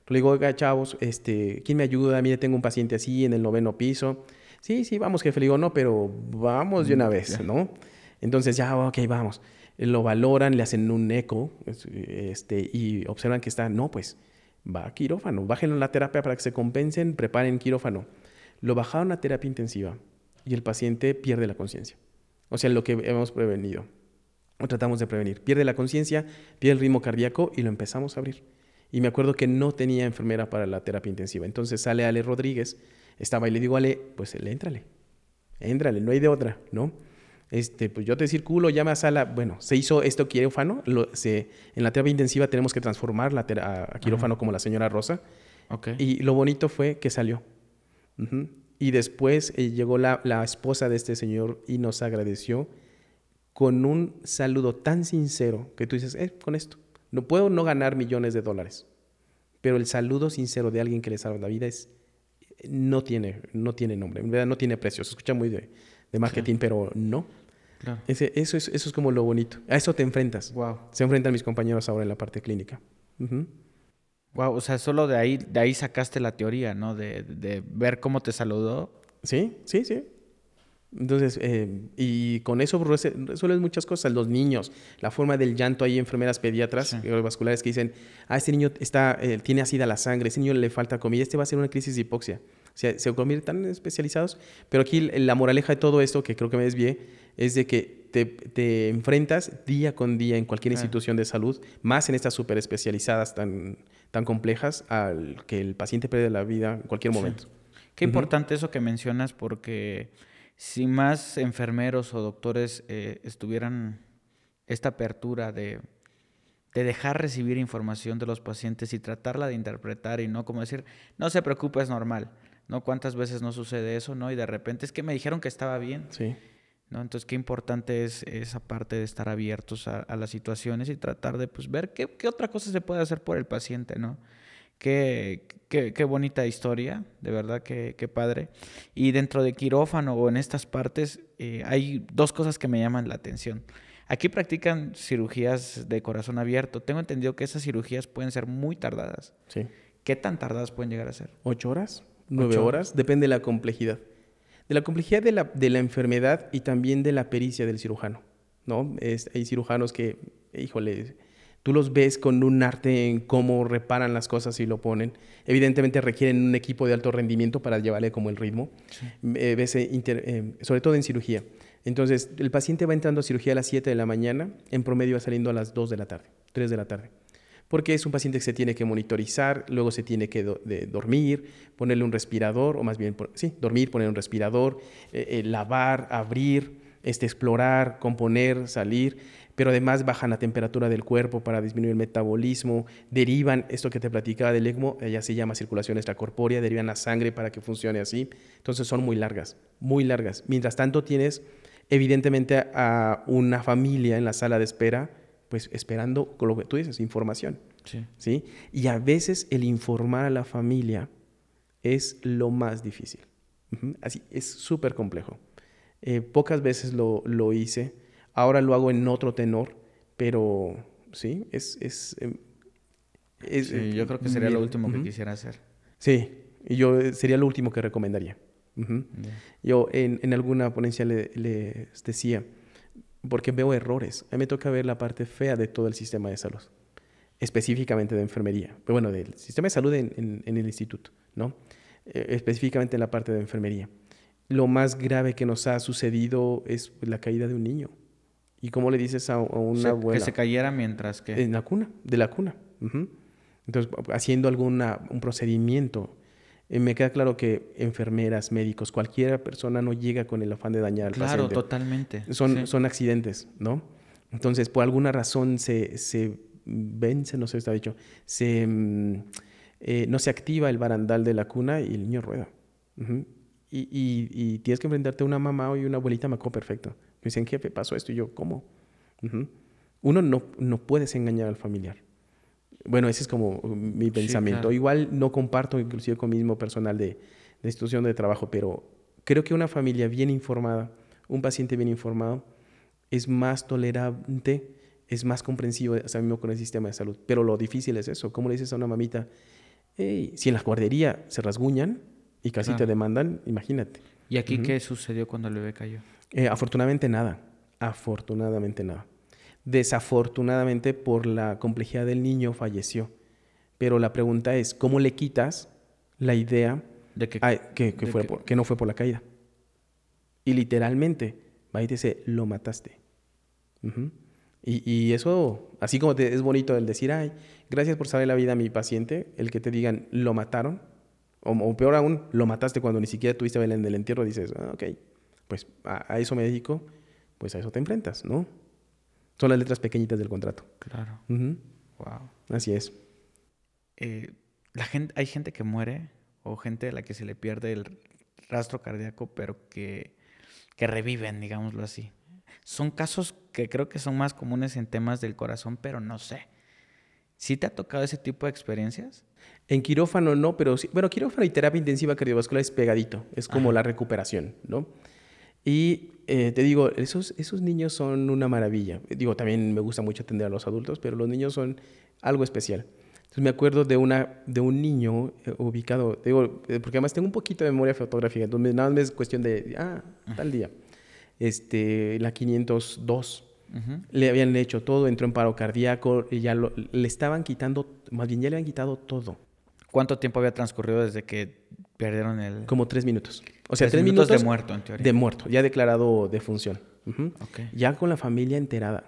Le digo, oiga, chavos, este, ¿quién me ayuda? Mire, tengo un paciente así en el noveno piso. Sí, sí, vamos, jefe. Le digo, no, pero vamos de una vez, ¿no? Entonces ya, ok, vamos. Lo valoran, le hacen un eco es- este, y observan que está, no, pues va a quirófano. Bájenlo en la terapia para que se compensen, preparen quirófano. Lo bajaron a terapia intensiva y el paciente pierde la conciencia. O sea, lo que hemos prevenido o tratamos de prevenir. Pierde la conciencia, pierde el ritmo cardíaco y lo empezamos a abrir. Y me acuerdo que no tenía enfermera para la terapia intensiva. Entonces sale Ale Rodríguez, estaba y le digo, Ale, pues le éntrale, éntrale, no hay de otra, ¿no? Este, pues yo te circulo, llama a sala. Bueno, se hizo esto quirófano. Lo, se, en la terapia intensiva tenemos que transformar la a, a quirófano como la señora Rosa. Ok. Y lo bonito fue que salió. Ujú. Y después eh, llegó la, la esposa de este señor y nos agradeció con un saludo tan sincero que tú dices, eh, con esto, no puedo no ganar millones de dólares, pero el saludo sincero de alguien que le salva la vida es, no tiene, no tiene nombre, en verdad no tiene precio, se escucha muy de, de marketing, pero no. Claro. Ese- eso, es, eso es como lo bonito, a eso te enfrentas. Wow. Se enfrentan mis compañeros ahora en la parte clínica. Ujú. Wow, o sea, solo de ahí, de ahí sacaste la teoría, ¿no? De, de ver cómo te saludó. Sí, sí, sí. Entonces, eh, y con eso resuelves muchas cosas. Los niños, la forma del llanto, hay enfermeras pediatras vasculares que dicen, ah, este niño está, eh, tiene ácida la sangre, este niño le falta comida, este va a ser una crisis de hipoxia. Se convierten tan especializados. Pero aquí la moraleja de todo esto, que creo que me desvié, es de que te, enfrentas día con día en cualquier institución de salud, más en estas súper especializadas tan, tan complejas, al que el paciente pierde la vida en cualquier momento. Qué importante eso que mencionas porque si más enfermeros o doctores eh, estuvieran esta apertura de, dejar recibir información de los pacientes y tratarla de interpretar y no como decir, no se preocupe, es normal, ¿no? ¿Cuántas veces no sucede eso, no? Y de repente es que me dijeron que estaba bien. Sí. ¿no? Entonces, qué importante es esa parte de estar abiertos a, las situaciones y tratar de pues, ver qué, qué, otra cosa se puede hacer por el paciente, ¿no? Qué, qué, bonita historia, de verdad, qué, padre. Y dentro de quirófano o en estas partes eh, hay dos cosas que me llaman la atención. Aquí practican cirugías de corazón abierto. Tengo entendido que esas cirugías pueden ser muy tardadas. Sí. ¿Qué tan tardadas pueden llegar a ser? ¿Ocho horas? ¿Nueve horas? Depende de la complejidad. De la complejidad de la, de la enfermedad y también de la pericia del cirujano. ¿no? Es, hay cirujanos que, híjole, Tú los ves con un arte en cómo reparan las cosas y lo ponen. Evidentemente requieren un equipo de alto rendimiento para llevarle como el ritmo, eh, eh, eh, sobre todo en cirugía. Entonces, el paciente va entrando a cirugía a las 7 de la mañana, en promedio va saliendo a las 2 de la tarde, 3 de la tarde. Porque es un paciente que se tiene que monitorizar, luego se tiene que dormir, ponerle un respirador, o más bien, sí, dormir, poner un respirador, lavar, abrir, este, explorar, componer, salir pero además bajan la temperatura del cuerpo para disminuir el metabolismo, derivan esto que te platicaba del ECMO, ella se llama circulación extracorpórea, derivan la sangre para que funcione así. Entonces son muy largas, muy largas. Mientras tanto tienes evidentemente a una familia en la sala de espera, pues esperando con lo que tú dices, información. Sí. ¿sí? Y a veces el informar a la familia es lo más difícil. Así, es súper complejo. Eh, pocas veces lo, lo hice Ahora lo hago en otro tenor, pero sí, es... es, em, yo creo que sería lo último que quisiera hacer. Sí, yo eh, sería lo último que recomendaría. Yo en, en, alguna ponencia les le decía, porque veo errores. A mí me toca ver la parte fea de todo el sistema de salud, específicamente de enfermería. Pero bueno, del sistema de salud en, en, el instituto, ¿no? Eh, específicamente en la parte de enfermería. Lo más grave que nos ha sucedido es la caída de un niño. ¿Y cómo le dices a, una abuela? Que se cayera mientras que... En la cuna, de la cuna. Entonces, haciendo alguna, un procedimiento. Eh, me queda claro que enfermeras, médicos, cualquier persona no llega con el afán de dañar al paciente. Claro, totalmente. Son, son accidentes, ¿no? Entonces, por alguna razón se, se vence, no sé si está dicho, se, mm, eh, no se activa el barandal de la cuna y el niño rueda. y, y, tienes que enfrentarte a una mamá y una abuelita, me acuerdo perfecto. Me dicen, jefe, pasó esto. Y yo, ¿cómo? Uno no, no puedes engañar al familiar. Bueno, ese es como mi pensamiento. Igual no comparto, inclusive con mi mismo personal de, de institución de trabajo, pero creo que una familia bien informada, un paciente bien informado, es más tolerante, es más comprensivo, hasta mismo con el sistema de salud. Pero lo difícil es eso. ¿Cómo le dices a una mamita, hey, si en la guardería se rasguñan y casi te demandan, imagínate. ¿Y aquí qué sucedió cuando el bebé cayó? Eh, afortunadamente nada, afortunadamente nada. Desafortunadamente por la complejidad del niño falleció. Pero la pregunta es, ¿cómo le quitas la idea de que, que, no fue por la caída? Y literalmente, va y dice, lo mataste. y, eso, así como te, es bonito el decir, ay, gracias por saber la vida a mi paciente, el que te digan, lo mataron, o, peor aún, lo mataste cuando ni siquiera tuviste en el entierro, dices, ah, ok, pues a, eso me dedico, pues a eso te enfrentas, ¿no? Son las letras pequeñitas del contrato. Claro. Wow. Así es. Eh, la gente, hay gente que muere o gente a la que se le pierde el rastro cardíaco, pero que, que reviven, digámoslo así. Son casos que creo que son más comunes en temas del corazón, pero no sé. ¿Sí te ha tocado ese tipo de experiencias? En quirófano no, pero sí. Bueno, quirófano y terapia intensiva cardiovascular es pegadito. Es como la recuperación, ¿no? Y eh, te digo, esos, esos niños son una maravilla. Digo, también me gusta mucho atender a los adultos, pero los niños son algo especial. Entonces me acuerdo de, una, de un niño eh, ubicado, digo, eh, porque además tengo un poquito de memoria fotográfica, entonces nada más es cuestión de, ah, tal día, este, la 502. Le habían hecho todo, entró en paro cardíaco, y ya le estaban quitando, más bien ya le habían quitado todo. ¿Cuánto tiempo había transcurrido desde que perdieron el...? Como tres minutos. O sea, tres, minutos, de muerto, en teoría. De muerto, ya declarado de función. Ya con la familia enterada.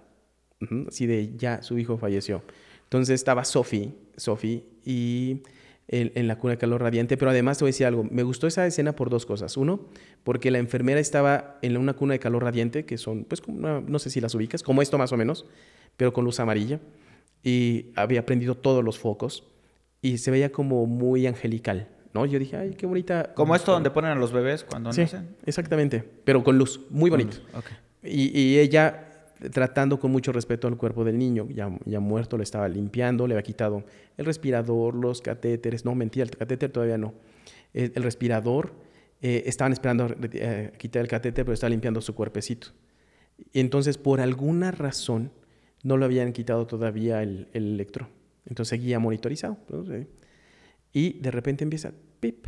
Así de, ya su hijo falleció. Entonces estaba Sophie, Sophie, y en, la cuna de calor radiante, pero además te voy a decir algo, me gustó esa escena por dos cosas. Uno, porque la enfermera estaba en una cuna de calor radiante, que son, pues, como no sé si las ubicas, como esto más o menos, pero con luz amarilla, y había prendido todos los focos, y se veía como muy angelical, ¿no? Yo dije, ay, qué bonita. Como esto donde ponen a los bebés cuando sí, nacen. Exactamente, pero con luz, muy bonito. Y, y, ella tratando con mucho respeto al cuerpo del niño, ya, ya muerto, le estaba limpiando, le había quitado el respirador, los catéteres, no, mentira, el catéter todavía no, el, respirador, eh, estaban esperando eh, quitar el catéter, pero estaba limpiando su cuerpecito. Y entonces, por alguna razón, no lo habían quitado todavía el, el electro. Entonces seguía monitorizado. Y de repente empieza pip,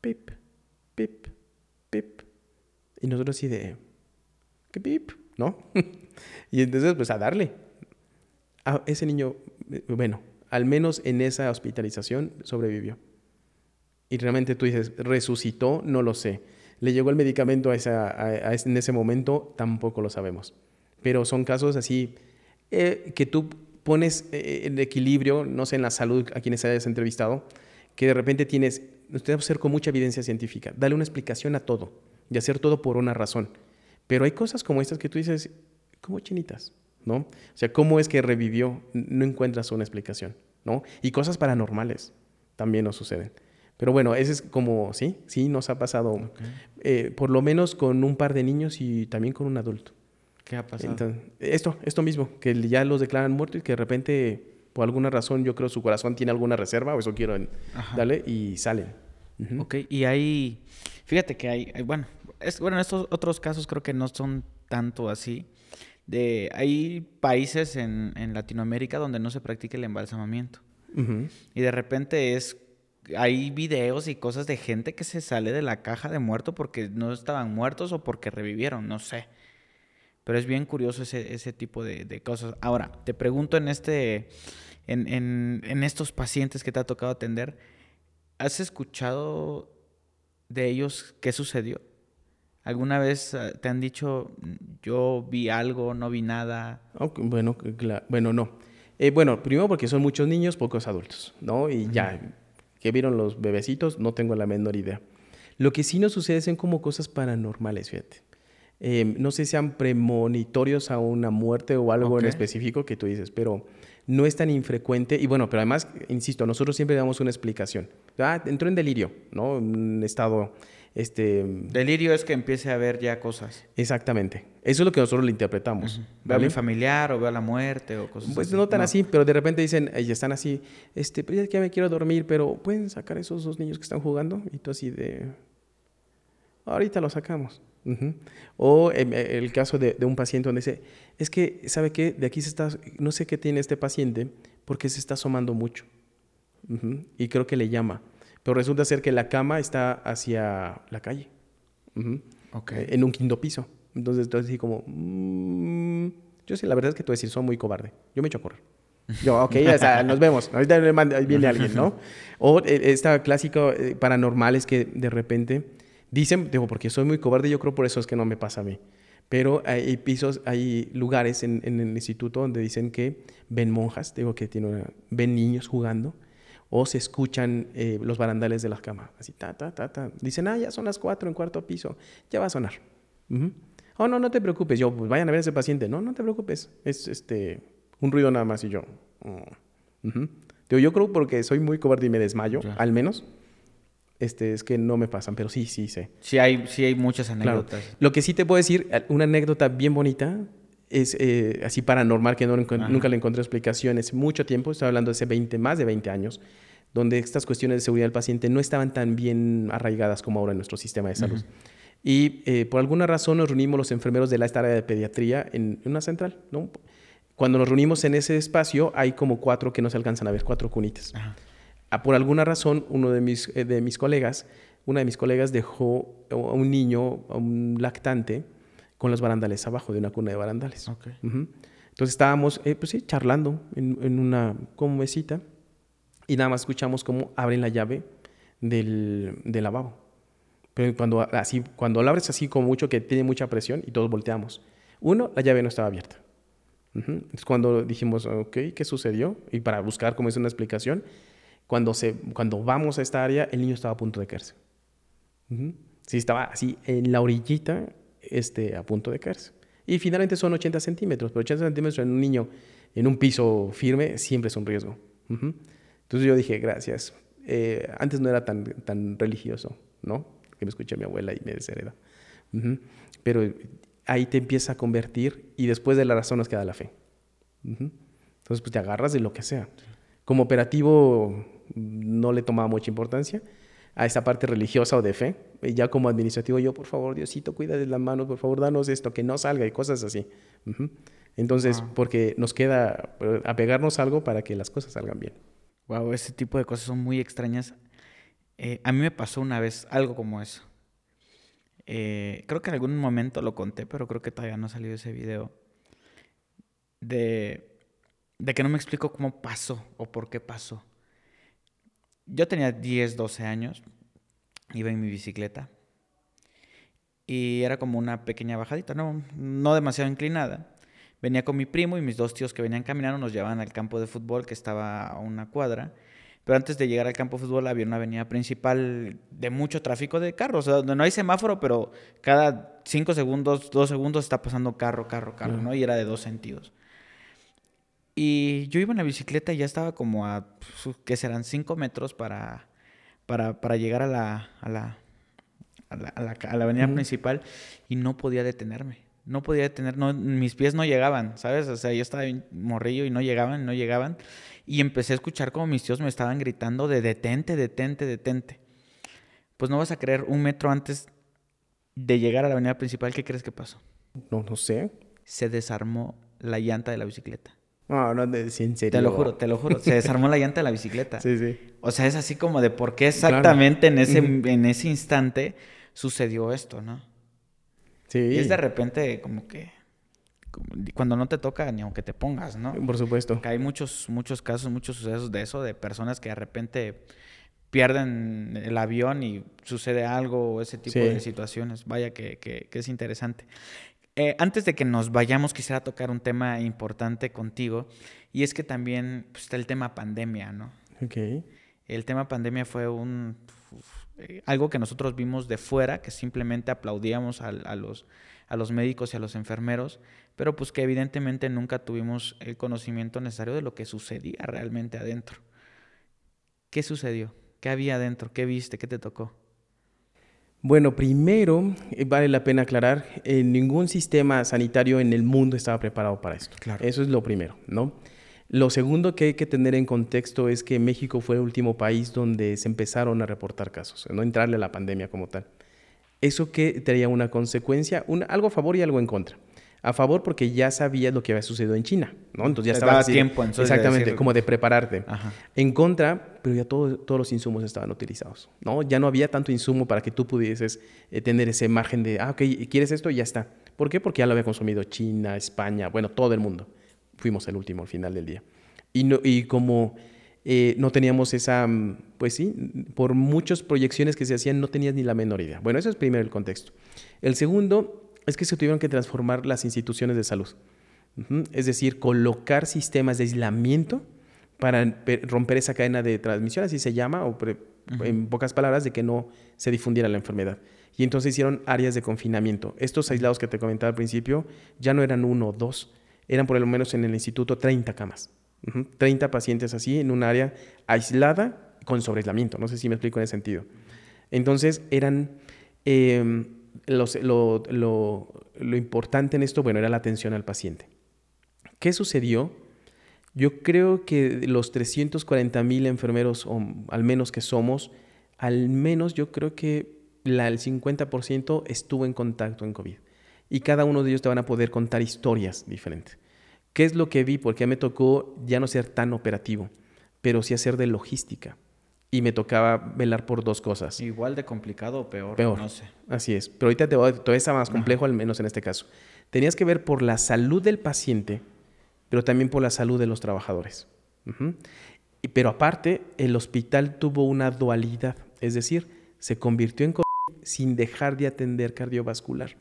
pip, pip, pip. Y nosotros así de, ¿qué pip? ¿No? y entonces, pues a darle. A ese niño, bueno, al menos en esa hospitalización sobrevivió. Y realmente tú dices, resucitó, no lo sé. ¿Le llegó el medicamento a esa, en ese momento? Tampoco lo sabemos. Pero son casos así eh, que tú pones eh, en equilibrio, no sé, en la salud a quienes hayas entrevistado, que de repente tienes, usted hacer con mucha evidencia científica, dale una explicación a todo y hacer todo por una razón. Pero hay cosas como estas que tú dices, como chinitas, ¿no? O sea, ¿cómo es que revivió? No encuentras una explicación, ¿no? Y cosas paranormales también nos suceden. Pero bueno, ese es como, sí, sí, nos ha pasado, eh, por lo menos con un par de niños y también con un adulto. ¿Qué ha pasado? esto, esto mismo, que ya los declaran muertos y que de repente, por alguna razón, yo creo su corazón tiene alguna reserva o eso quiero darle y salen. Ok, y hay, fíjate que hay, bueno, es, bueno, estos otros casos creo que no son tanto así. De, hay países en, en Latinoamérica donde no se practica el embalsamamiento. Y de repente es hay videos y cosas de gente que se sale de la caja de muerto porque no estaban muertos o porque revivieron, no sé. Pero es bien curioso ese, ese tipo de, cosas. Ahora, te pregunto en, este, en, en, en estos pacientes que te ha tocado atender, ¿has escuchado de ellos qué sucedió? ¿Alguna vez ah, te han dicho, yo vi algo, no vi nada? bueno, bueno, no. Eh, bueno, primero porque son muchos niños, pocos adultos, ¿no? Y ya, que vieron los bebecitos, no tengo la menor idea. Lo que sí nos sucede son como cosas paranormales, fíjate. Em, no sé si sean premonitorios a una muerte o algo en específico que tú dices, pero no es tan infrecuente. Y bueno, pero además, insisto, nosotros siempre damos una explicación. Ah, entró en delirio, ¿no? Un estado... Este, Delirio es que empiece a ver ya cosas. Exactamente. Eso es lo que nosotros le interpretamos. Veo a mi familiar o veo a la muerte o cosas pues no tan así, pero de repente dicen, y están así, este, pues ya me quiero dormir, pero ¿pueden sacar esos dos niños que están jugando? Y tú así de, ahorita lo sacamos. O em, eh, el caso de, un paciente donde dice, es que, ¿sabe qué? De aquí se está, no sé qué tiene este paciente porque se está asomando mucho. Y creo que le llama. Pero resulta ser que la cama está hacia la calle. En un quinto piso. Entonces, entonces así como, mm, yo sí, la verdad es que tú decir, soy muy cobarde. Yo me echo a correr. Yo, ok, o sea, nos vemos. Ahorita viene alguien, ¿no? O eh, esta clásico eh, paranormal es que de repente Dicen, digo, porque soy muy cobarde, yo creo por eso es que no me pasa a mí. Pero hay pisos, hay lugares en, el instituto donde dicen que ven monjas, digo que tiene ven niños jugando, o se escuchan eh, los barandales de las camas, así, ta, ta, ta, ta. Dicen, ah, ya son las cuatro en cuarto piso, ya va a sonar. Oh, no, no te preocupes, yo, pues vayan a ver a ese paciente. No, no te preocupes, es este, un ruido nada más y yo. Oh". Digo, yo creo porque soy muy cobarde y me desmayo, al menos este, es que no me pasan, pero sí, sí sé. Sí hay, sí hay muchas anécdotas. Lo que sí te puedo decir, una anécdota bien bonita, es eh, así paranormal, que nunca le encontré explicaciones. Mucho tiempo, estoy hablando de hace 20, más de 20 años, donde estas cuestiones de seguridad del paciente no estaban tan bien arraigadas como ahora en nuestro sistema de salud. Y eh, por alguna razón nos reunimos los enfermeros de la área de pediatría en, una central, ¿no? Cuando nos reunimos en ese espacio, hay como cuatro que no se alcanzan a ver, cuatro cunitas. Ah, por alguna razón, uno de mis, eh, de mis colegas, una de mis colegas dejó a un niño, a un lactante, con los barandales abajo de una cuna de barandales. Entonces estábamos, eh, pues sí, charlando en, en una como mesita y nada más escuchamos cómo abren la llave del, del lavabo. Pero cuando, así, cuando la abres así como mucho, que tiene mucha presión y todos volteamos. Uno, la llave no estaba abierta. Es cuando dijimos, ok, ¿qué sucedió? Y para buscar como es una explicación, cuando, se, cuando vamos a esta área, el niño estaba a punto de caerse. Sí, estaba así en la orillita, este, a punto de caerse. Y finalmente son 80 centímetros, pero 80 centímetros en un niño en un piso firme siempre es un riesgo. Entonces yo dije, gracias. Eh, antes no era tan, tan religioso, ¿no? Que me escuché a mi abuela y me deshereda. Pero ahí te empieza a convertir y después de la razón nos queda la fe. Entonces, pues te agarras de lo que sea. Como operativo no le tomaba mucha importancia a esa parte religiosa o de fe. Ya como administrativo, yo, por favor, Diosito, cuida de las manos, por favor, danos esto, que no salga y cosas así. Entonces, porque nos queda eh, apegarnos a algo para que las cosas salgan bien. Wow, ese tipo de cosas son muy extrañas. Eh, a mí me pasó una vez algo como eso. Eh, creo que en algún momento lo conté, pero creo que todavía no ha salido ese video. De, de que no me explico cómo pasó o por qué pasó. Yo tenía 10, 12 años, iba en mi bicicleta y era como una pequeña bajadita, no, no demasiado inclinada. Venía con mi primo y mis dos tíos que venían caminando nos llevaban al campo de fútbol que estaba a una cuadra pero antes de llegar al campo de fútbol había una avenida principal de mucho tráfico de carros, donde no hay semáforo, pero cada cinco segundos, dos segundos está pasando carro, carro, carro, ¿no? Y era de dos sentidos. Y yo iba en la bicicleta y ya estaba como a, que serán cinco metros para, para, para llegar a la, a la, a la, a la, avenida principal y no podía detenerme. No podía detener, no, mis pies no llegaban, ¿sabes? O sea, yo estaba morrillo y no llegaban, no llegaban. Y empecé a escuchar como mis tíos me estaban gritando de detente, detente, detente. Pues no vas a creer, un metro antes de llegar a la avenida principal, ¿qué crees que pasó? No, no sé. Se desarmó la llanta de la bicicleta. No, no, en serio. Te lo juro, te lo juro. Se desarmó la llanta de la bicicleta. Sí, sí. O sea, es así como de por qué exactamente en, ese, en ese instante sucedió esto, ¿no? Sí. Y es de repente como que cuando no te toca ni aunque te pongas, ¿no? Por supuesto. hay muchos, muchos casos, muchos sucesos de eso, de personas que de repente pierden el avión y sucede algo, ese tipo de situaciones. Vaya que, que, es interesante. Eh, antes de que nos vayamos, quisiera tocar un tema importante contigo, y es que también pues, está el tema pandemia, ¿no? Ok. El tema pandemia fue un eh, algo que nosotros vimos de fuera, que simplemente aplaudíamos a, los, a los médicos y a los enfermeros, pero pues que evidentemente nunca tuvimos el conocimiento necesario de lo que sucedía realmente adentro. ¿Qué sucedió? ¿Qué había adentro? ¿Qué viste? ¿Qué te tocó? Bueno, primero eh, vale la pena aclarar, eh, ningún sistema sanitario en el mundo estaba preparado para esto. Claro. Eso es lo primero, ¿no? Lo segundo que hay que tener en contexto es que México fue el último país donde se empezaron a reportar casos, no entrarle a la pandemia como tal. Eso que tenía una consecuencia, algo a favor y algo en contra. A favor porque ya sabías lo que había sucedido en China, ¿no? Entonces ya estaba tiempo, exactamente, como de prepararte. En contra, pero ya todos los insumos estaban utilizados, ¿no? Ya no había tanto insumo para que tú pudieses eh, tener ese margen de, ah, ok, ¿quieres esto? Ya está. ¿Por qué? Porque ya lo había consumido China, España, bueno, todo el mundo fuimos el último al final del día. Y, no, y como eh, no teníamos esa, mm, pues sí, por muchas proyecciones que se hacían no tenías ni la menor idea. Bueno, eso es primero el contexto. El segundo es que se tuvieron que transformar las instituciones de salud. Es decir, colocar sistemas de aislamiento para romper esa cadena de transmisión, así se llama, o en pocas palabras, de que no se difundiera la enfermedad. Y entonces hicieron áreas de confinamiento. Estos aislados que te comentaba al principio ya no eran uno o dos, eran por lo menos en el instituto 30 camas. 30 pacientes así en un área aislada con sobreaislamiento. No sé si me explico en ese sentido. Entonces eran... Em, lo, lo, importante en esto, bueno, era la atención al paciente. ¿Qué sucedió? Yo creo que los 340 mil enfermeros, o al menos que somos, al menos yo creo que la, el 50% estuvo en contacto en COVID y cada uno de ellos te van a poder contar historias diferentes. ¿Qué es lo que vi? Porque me tocó ya no ser tan operativo, pero sí hacer de logística. Y me tocaba velar por dos cosas. Igual de complicado o peor, Peor. no sé. Así es. Pero ahorita te voy, todavía está más complejo, al menos en este caso. Tenías que ver por la salud del paciente, pero también por la salud de los trabajadores. Y- Pero aparte, el hospital tuvo una dualidad, es decir, se convirtió en COVID sin dejar de atender cardiovascular.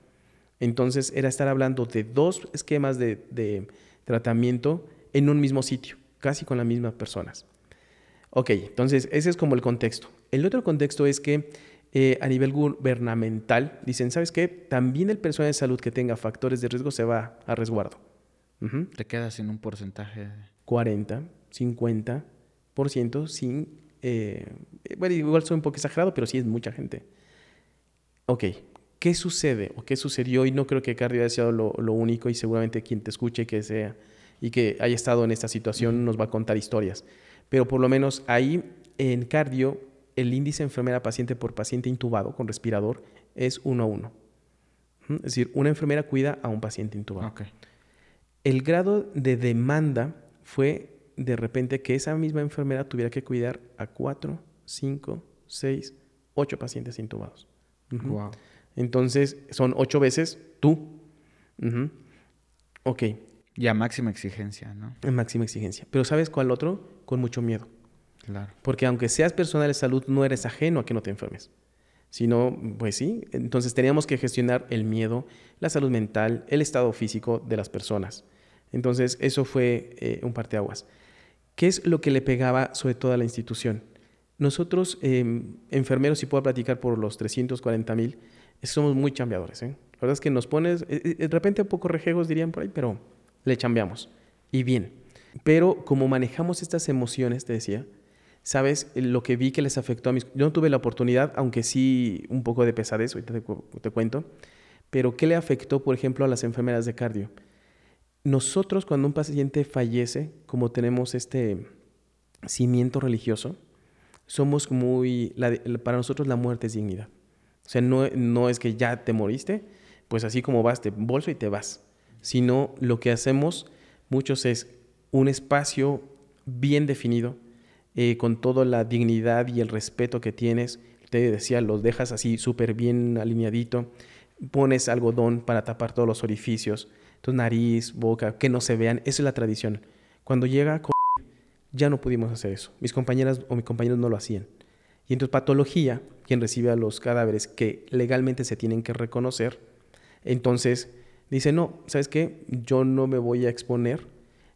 Entonces era estar hablando de dos esquemas de, de tratamiento en un mismo sitio, casi con las mismas personas. Ok, entonces ese es como el contexto. El otro contexto es que eh, a nivel gubernamental dicen, ¿sabes qué? También el personal de salud que tenga factores de riesgo se va a resguardo. Ujú. Te quedas sin un porcentaje. 40, 50% sin... eh, bueno, igual soy un poco exagerado, pero sí es mucha gente. Ok, ¿qué sucede o qué sucedió? Y no creo que Cardio haya sido lo, lo único y seguramente quien te escuche que sea y que haya estado en esta situación nos va a contar historias. Pero por lo menos ahí en Cardio el índice enfermera paciente por paciente intubado con respirador es uno a uno. Ujú, Es decir, una enfermera cuida a un paciente intubado. El grado de demanda fue de repente que esa misma enfermera tuviera que cuidar a cuatro, cinco, seis, ocho pacientes intubados. Wow. Entonces, son ocho veces tú. Ujú. Ok, Y a máxima exigencia, ¿no? en máxima exigencia. Pero ¿sabes cuál otro? Con mucho miedo. Claro. Porque aunque seas personal de salud, no eres ajeno a que no te enfermes. Sino, pues sí, entonces teníamos que gestionar el miedo, la salud mental, el estado físico de las personas. Entonces, eso fue eh, un parteaguas. ¿Qué es lo que le pegaba sobre todo a la institución? Nosotros, eh, enfermeros, si puedo platicar por los 340 mil, somos muy chambeadores. ¿eh? La verdad es que nos pones, eh, eh, de repente un poco rejegos dirían por ahí, pero le chambeamos. Y bien. Pero como manejamos estas emociones, te decía, ¿sabes? Lo que vi que les afectó a mis... Yo no tuve la oportunidad, aunque sí un poco de pesadez, ahorita te, cu- te cuento, pero ¿qué le afectó, por ejemplo, a las enfermeras de cardio? Nosotros cuando un paciente fallece, como tenemos este cimiento religioso, somos muy... para nosotros la muerte es dignidad. O sea, no, no es que ya te moriste, pues así como vas, te bolso y te vas. Sino lo que hacemos muchos es un espacio bien definido, eh, con toda la dignidad y el respeto que tienes. Te decía, los dejas así súper bien alineadito, pones algodón para tapar todos los orificios, tu nariz, boca, que no se vean. Esa es la tradición. Cuando llega ya no pudimos hacer eso. Mis compañeras o mis compañeros no lo hacían. Y entonces patología, quien recibe a los cadáveres que legalmente se tienen que reconocer, entonces dice, no, ¿sabes qué? Yo no me voy a exponer,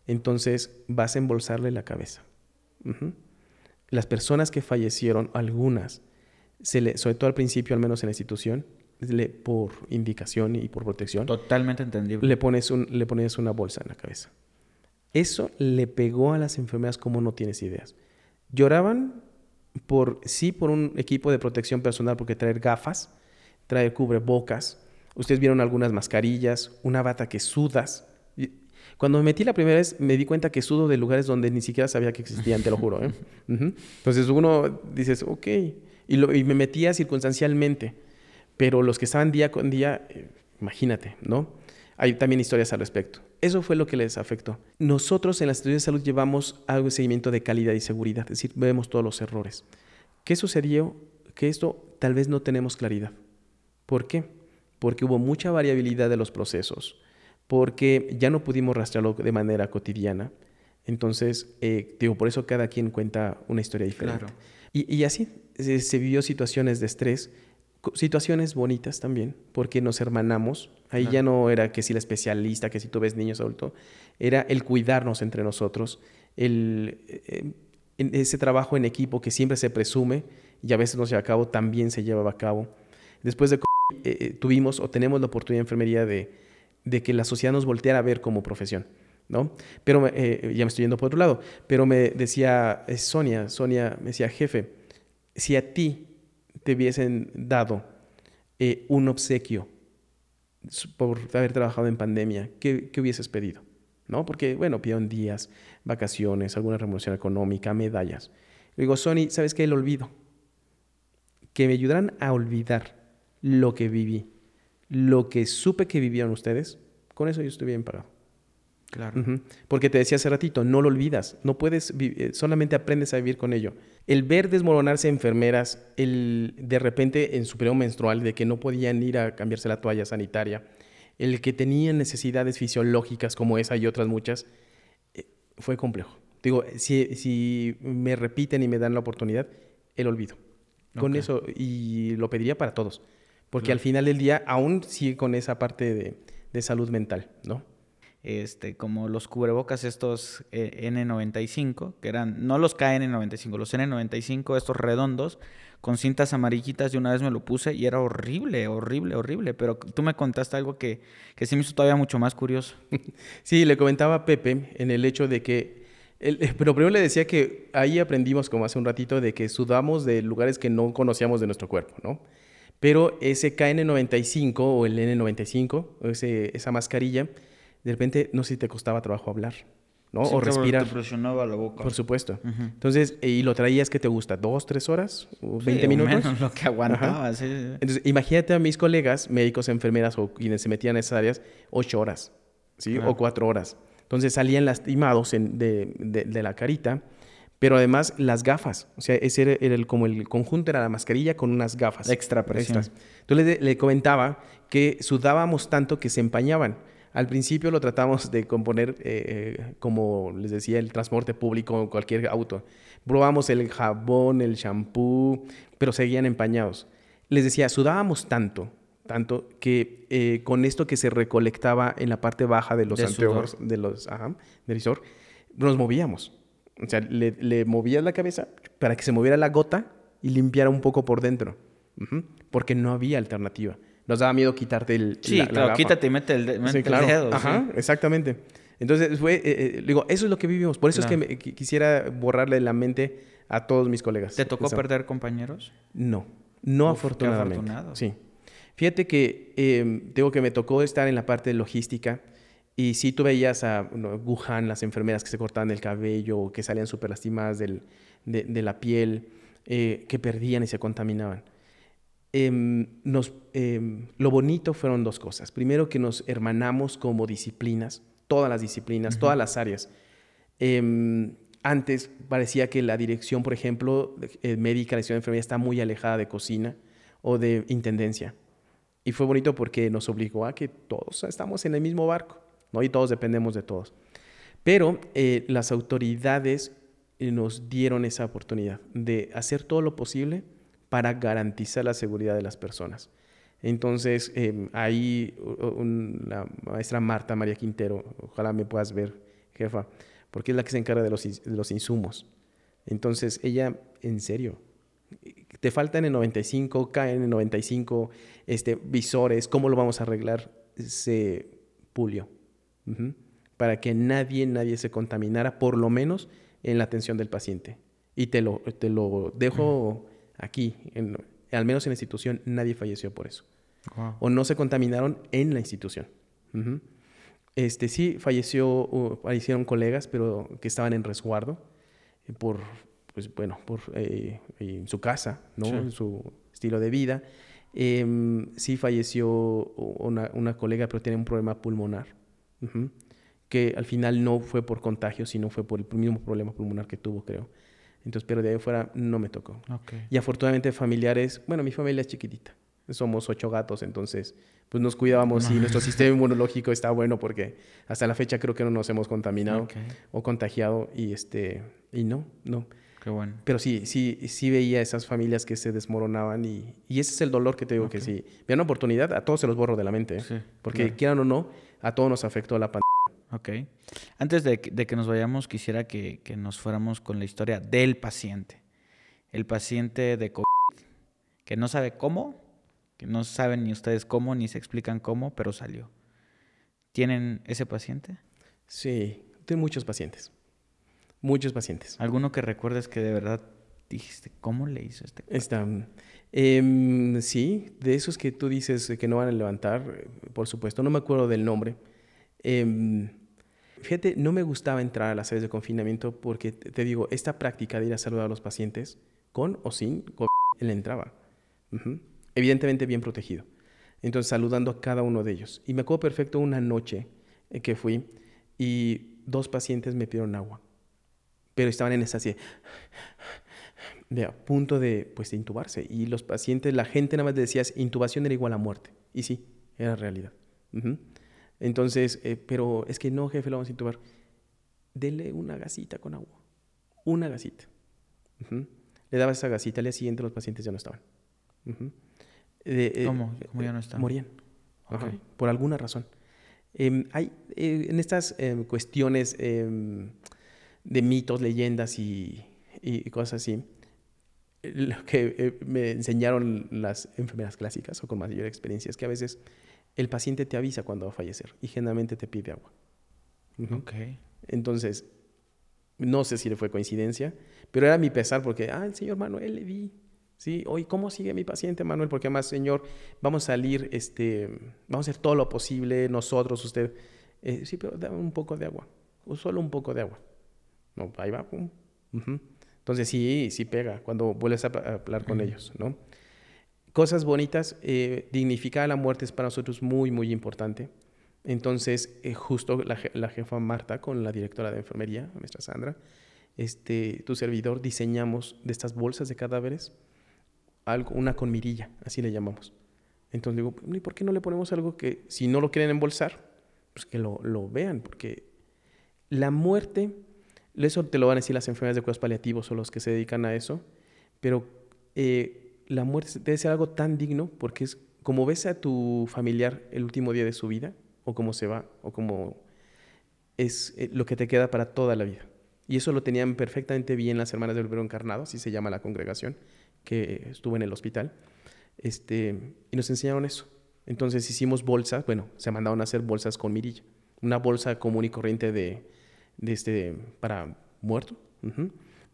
entonces vas a embolsarle la cabeza. Las personas que fallecieron, algunas, se le, sobre todo al principio, al menos en la institución, le- por indicación y por protección, Totalmente entendible. le pones, un, le pones una bolsa en la cabeza. Eso le pegó a las enfermeras como no tienes ideas. Lloraban por, sí, por un equipo de protección personal, porque traer gafas, traer cubrebocas. Ustedes vieron algunas mascarillas, una bata que sudas. Cuando me metí la primera vez, me di cuenta que sudo de lugares donde ni siquiera sabía que existían, te lo juro. ¿eh? Entonces uno dices, ok. Y, lo- y me metía circunstancialmente. Pero los que estaban día con día, eh, imagínate, ¿no? Hay también historias al respecto. Eso fue lo que les afectó. Nosotros en las instituciones de salud llevamos algo de seguimiento de calidad y seguridad, es decir, vemos todos los errores. ¿Qué sucedió? Que esto tal vez no tenemos claridad. ¿Por qué? Porque hubo mucha variabilidad de los procesos, porque ya no pudimos rastrearlo de manera cotidiana. Entonces, eh, digo, por eso cada quien cuenta una historia diferente. Claro. Y, y así se, se vivió situaciones de estrés, situaciones bonitas también, porque nos hermanamos. Ahí Claro. ya no era que si la especialista, que si tú ves niños adultos, era el cuidarnos entre nosotros, el, eh, ese trabajo en equipo que siempre se presume y a veces no se lleva a cabo, también se llevaba a cabo. Después de eh, eh, tuvimos o tenemos la oportunidad en enfermería de, de que la sociedad nos volteara a ver como profesión. ¿no? Pero eh, ya me estoy yendo por otro lado. Pero me decía Sonia, Sonia me decía, jefe, si a ti te hubiesen dado un obsequio por haber trabajado en pandemia, ¿qué, qué hubieses pedido? ¿No? Porque, bueno, pidieron días, vacaciones, alguna remuneración económica, medallas. Le digo, Sony, ¿sabes qué? El olvido. Que me ayudaran a olvidar lo que viví, lo que supe que vivieron ustedes, con eso yo estoy bien pagado. Claro. Porque te decía hace ratito, no lo olvidas, no puedes, eh, solamente aprendes a vivir con ello. El ver desmoronarse enfermeras, el de repente en su periodo menstrual, de que no podían ir a cambiarse la toalla sanitaria, el que tenían necesidades fisiológicas como esa y otras muchas, eh, fue complejo. Digo, si, si me repiten y me dan la oportunidad, el olvido. Con eso, y lo pediría para todos. Porque al final del día aún sigue con esa parte de, de salud mental, ¿no? este, como los cubrebocas estos eh, N95, que eran, no los KN95, los N95, estos redondos, con cintas amarillitas, y una vez me lo puse y era horrible, horrible, horrible, pero tú me contaste algo que, que sí me hizo todavía mucho más curioso. Sí, le comentaba a Pepe en el hecho de que, el- pero primero le decía que ahí aprendimos, como hace un ratito, de que sudamos de lugares que no conocíamos de nuestro cuerpo, ¿no? Pero ese KN95 o el N95, o ese, esa mascarilla, de repente no sé si te costaba trabajo hablar, ¿no? o respirar. Te presionaba la boca. Por supuesto. Ujú. Entonces, eh, y lo traías que te gusta, dos, tres horas, o Sí, 20 o minutos. menos lo que aguantaba. sí, sí, sí. Entonces, imagínate a mis colegas, médicos, enfermeras o quienes se metían en esas áreas, ocho horas, ¿sí? Claro. O cuatro horas. Entonces salían lastimados en- de, de- de la carita, pero además las gafas. O sea, ese era, era el, como el conjunto, era la mascarilla con unas gafas. Extra presión. extras. Entonces le, le comentaba que sudábamos tanto que se empañaban. Al principio lo tratamos de componer, eh, como les decía, el transporte público, cualquier auto. Probamos el jabón, el shampoo, pero seguían empañados. Les decía, sudábamos tanto, tanto, que eh, con esto que se recolectaba en la parte baja de los De anteojos, de los, ajá, del visor, nos movíamos. O sea, le, le movías la cabeza para que se moviera la gota y limpiara un poco por dentro. Porque no había alternativa. Nos daba miedo quitarte el Sí, la- la claro, quítate y mete el, de- mete Sí, el claro. dedo. sí. Ajá, exactamente. Entonces, fue, eh, eh, digo, eso es lo que vivimos. Por eso Claro. es que me- quisiera borrarle la mente a todos mis colegas. ¿Te tocó perder compañeros? No, no Uf, qué afortunadamente. afortunado. Sí. Fíjate que eh, digo que me tocó estar en la parte de logística y sí tú veías a no, Wuhan, las enfermeras que se cortaban el cabello que salían súper lastimadas del- de, de la piel, eh, que perdían y se contaminaban. Em, nos, em, lo bonito fueron dos cosas. Primero que nos hermanamos como disciplinas, todas las disciplinas, todas las áreas. Em, antes parecía que la dirección, por ejemplo, eh, médica, la dirección de enfermería está muy alejada de cocina o de intendencia. Y fue bonito porque nos obligó a que todos estamos en el mismo barco, ¿no? Y todos dependemos de todos. Pero eh, las autoridades eh, nos dieron esa oportunidad de hacer todo lo posible para garantizar la seguridad de las personas. Entonces, eh, ahí un- la maestra Marta María Quintero, ojalá me puedas ver, jefa, porque es la que se encarga de los, de los insumos. Entonces, ella, en serio, te faltan en 95, caen en 95 este, visores, ¿cómo lo vamos a arreglar? Se pulió. Para que nadie, nadie se contaminara, por lo menos en la atención del paciente. Y te lo, te lo dejo aquí, en- al menos en la institución, nadie falleció por eso. Wow. O no se contaminaron en la institución. Este, sí, falleció, fallecieron colegas, pero que estaban en resguardo eh, por, pues, bueno, por eh, en su casa, ¿no? Sí. En su estilo de vida. Em, sí falleció una, una colega, pero tiene un problema pulmonar, que al final no fue por contagio, sino fue por el mismo problema pulmonar que tuvo, creo. Entonces, pero de ahí fuera no me tocó. Ok. Y afortunadamente familiares, bueno, mi familia es chiquitita. Somos ocho gatos, entonces pues nos cuidábamos y nuestro sistema inmunológico está bueno porque hasta la fecha creo que no nos hemos contaminado o contagiado y este y no, no. Qué bueno. Pero sí, sí, sí veía esas familias que se desmoronaban y, y ese es el dolor que te digo que si vean una oportunidad, a todos se los borro de la mente. ¿eh? Sí, porque claro. quieran o no, a todos nos afectó la pandemia. Ok. Antes de, que- de que nos vayamos, quisiera que, que nos fuéramos con la historia del paciente. El paciente de COVID, que no sabe cómo, que no saben ni ustedes cómo, ni se explican cómo, pero salió. ¿Tienen ese paciente? Sí, tengo muchos pacientes. Muchos pacientes. ¿Alguno que recuerdes que de verdad dijiste, ¿cómo le hizo este? Está, em, sí, de esos que tú dices que no van a levantar, eh, por supuesto, no me acuerdo del nombre. Em, fíjate, no me gustaba entrar a las áreas de confinamiento porque, te digo, esta práctica de ir a saludar a los pacientes, con o sin COVID, él entraba. Ujú. Evidentemente bien protegido. Entonces, saludando a cada uno de ellos. Y me acuerdo perfecto una noche eh, que fui, y dos pacientes me pidieron agua, pero estaban en esa así, de a punto de, pues, de intubarse. Y los pacientes, la gente nada más decía, intubación era igual a muerte. Y sí, era realidad. Entonces, eh, pero es que no, jefe, lo vamos a intubar. Dele una gasita con agua. Una gasita. Le daba esa gasita, al día siguiente los pacientes ya no estaban. Eh, eh, ¿Cómo? ¿Cómo ya no están? Morían. Ok. Ajá, por alguna razón. Em, hay eh, en estas em, cuestiones em, de mitos, leyendas y, y cosas así, eh, lo que eh, me enseñaron las enfermeras clásicas o con mayor experiencia es que a veces el paciente te avisa cuando va a fallecer y generalmente te pide agua. Ok. Entonces, no sé si le fue coincidencia, pero era mi pesar porque, ah, el señor Manuel le vi. Sí, hoy, ¿cómo sigue mi paciente Manuel? Porque además, señor, vamos a salir, este, vamos a hacer todo lo posible, nosotros, usted. Eh, sí, pero dame un poco de agua, o solo un poco de agua. No, ahí va, pum. Ujú. Entonces, sí, sí pega cuando vuelves a, hablar con ellos, ¿no? Cosas bonitas, eh, dignificar la muerte es para nosotros muy, muy importante. Entonces, eh, justo la, la jefa Marta con la directora de enfermería, nuestra Sandra, este, tu servidor, diseñamos de estas bolsas de cadáveres algo, una con mirilla, así le llamamos. Entonces digo, ¿y por qué no le ponemos algo que, si no lo quieren embolsar, pues que lo, lo vean? Porque la muerte, eso te lo van a decir las enfermedades de cuidados paliativos o los que se dedican a eso, pero eh, la muerte debe ser algo tan digno porque es como ves a tu familiar el último día de su vida, o cómo se va, o cómo es eh, lo que te queda para toda la vida. Y eso lo tenían perfectamente bien las hermanas del Verbo Encarnado, así se llama la congregación, que estuvo en el hospital. Este, y nos enseñaron eso. Entonces hicimos bolsas, bueno, se mandaron a hacer bolsas con mirilla. Una bolsa común y corriente de este, para muerto,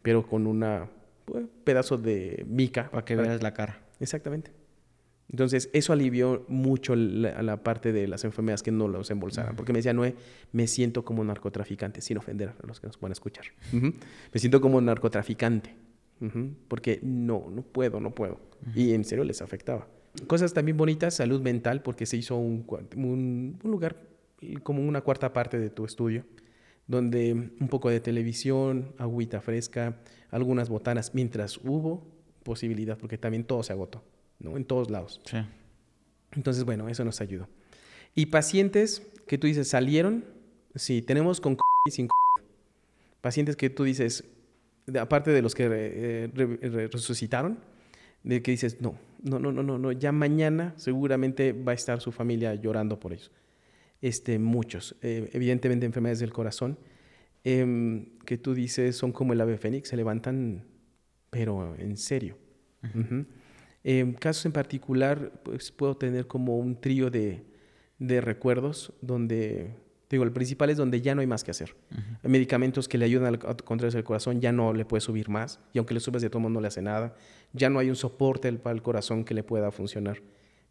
pero con una pues, pedazo de mica. Para que veas la cara. Exactamente. Entonces, eso alivió mucho la, la parte de las enfermedades que no los embolsaran. Porque me decía, Noé, me siento como narcotraficante, sin ofender a los que nos puedan escuchar. Me siento como narcotraficante. Porque no, no puedo, no puedo. Y en serio les afectaba. Cosas también bonitas, salud mental, porque se hizo un, un lugar como una cuarta parte de tu estudio, donde un poco de televisión, agüita fresca, algunas botanas, mientras hubo posibilidad, porque también todo se agotó, ¿no? En todos lados. Sí. Entonces, bueno, eso nos ayudó. Y pacientes que tú dices, salieron, sí, tenemos con y sin. Pacientes que tú dices, aparte de los que eh, re- re- resucitaron, de que dices, no, no, no, no, no, no, ya mañana seguramente va a estar su familia llorando por ellos. Este, muchos, eh, evidentemente enfermedades del corazón, em, que tú dices son como el ave fénix, se levantan, pero en serio. Em, casos en particular, pues puedo tener como un trío de, de recuerdos donde, te digo, el principal es donde ya no hay más que hacer. Hay medicamentos que le ayudan al- a contraerse el corazón, ya no le puedes subir más, y aunque le subes de todo no le hace nada. Ya no hay un soporte al- para el corazón que le pueda funcionar.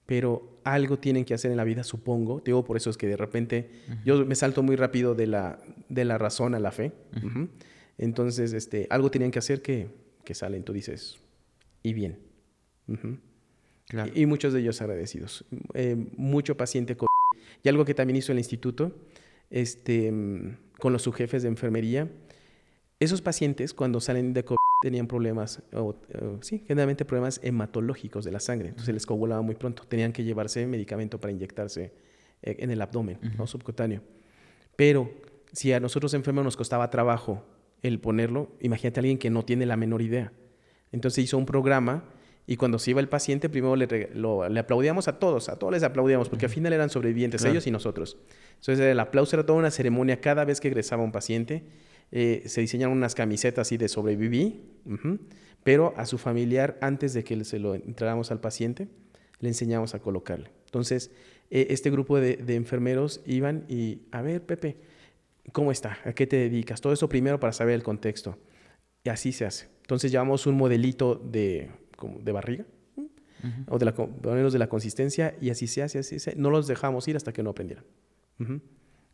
Pero algo tienen que hacer en la vida, supongo. Te digo, por eso es que de repente yo me salto muy rápido de la, de la razón a la fe. Entonces, este, algo tienen que hacer que, que salen, tú dices, y bien. Claro. Y, y muchos de ellos agradecidos. Eh, mucho paciente. Y algo que también hizo el instituto, este, mm, con los subjefes de enfermería, esos pacientes cuando salen de COVID tenían problemas, o, o, sí, generalmente problemas hematológicos de la sangre, entonces les coagulaba muy pronto, tenían que llevarse medicamento para inyectarse eh, en el abdomen, ¿no? subcutáneo. Pero si a nosotros enfermos nos costaba trabajo el ponerlo, imagínate a alguien que no tiene la menor idea. Entonces hizo un programa y cuando se iba el paciente, primero le, lo- le aplaudíamos a todos, a todos les aplaudíamos, porque al final eran sobrevivientes, Claro. ellos y nosotros. Entonces el aplauso era toda una ceremonia cada vez que egresaba un paciente. Eh, se diseñaron unas camisetas así de sobreviví, pero a su familiar, antes de que se lo entregáramos al paciente, le enseñamos a colocarle. Entonces, eh, este grupo de, de enfermeros iban y, a ver, Pepe, ¿cómo está? ¿A qué te dedicas? Todo eso primero para saber el contexto. Y así se hace. Entonces llevamos un modelito de, como de barriga, o de la, de la consistencia, y así se hace, así se No los dejamos ir hasta que no aprendieran.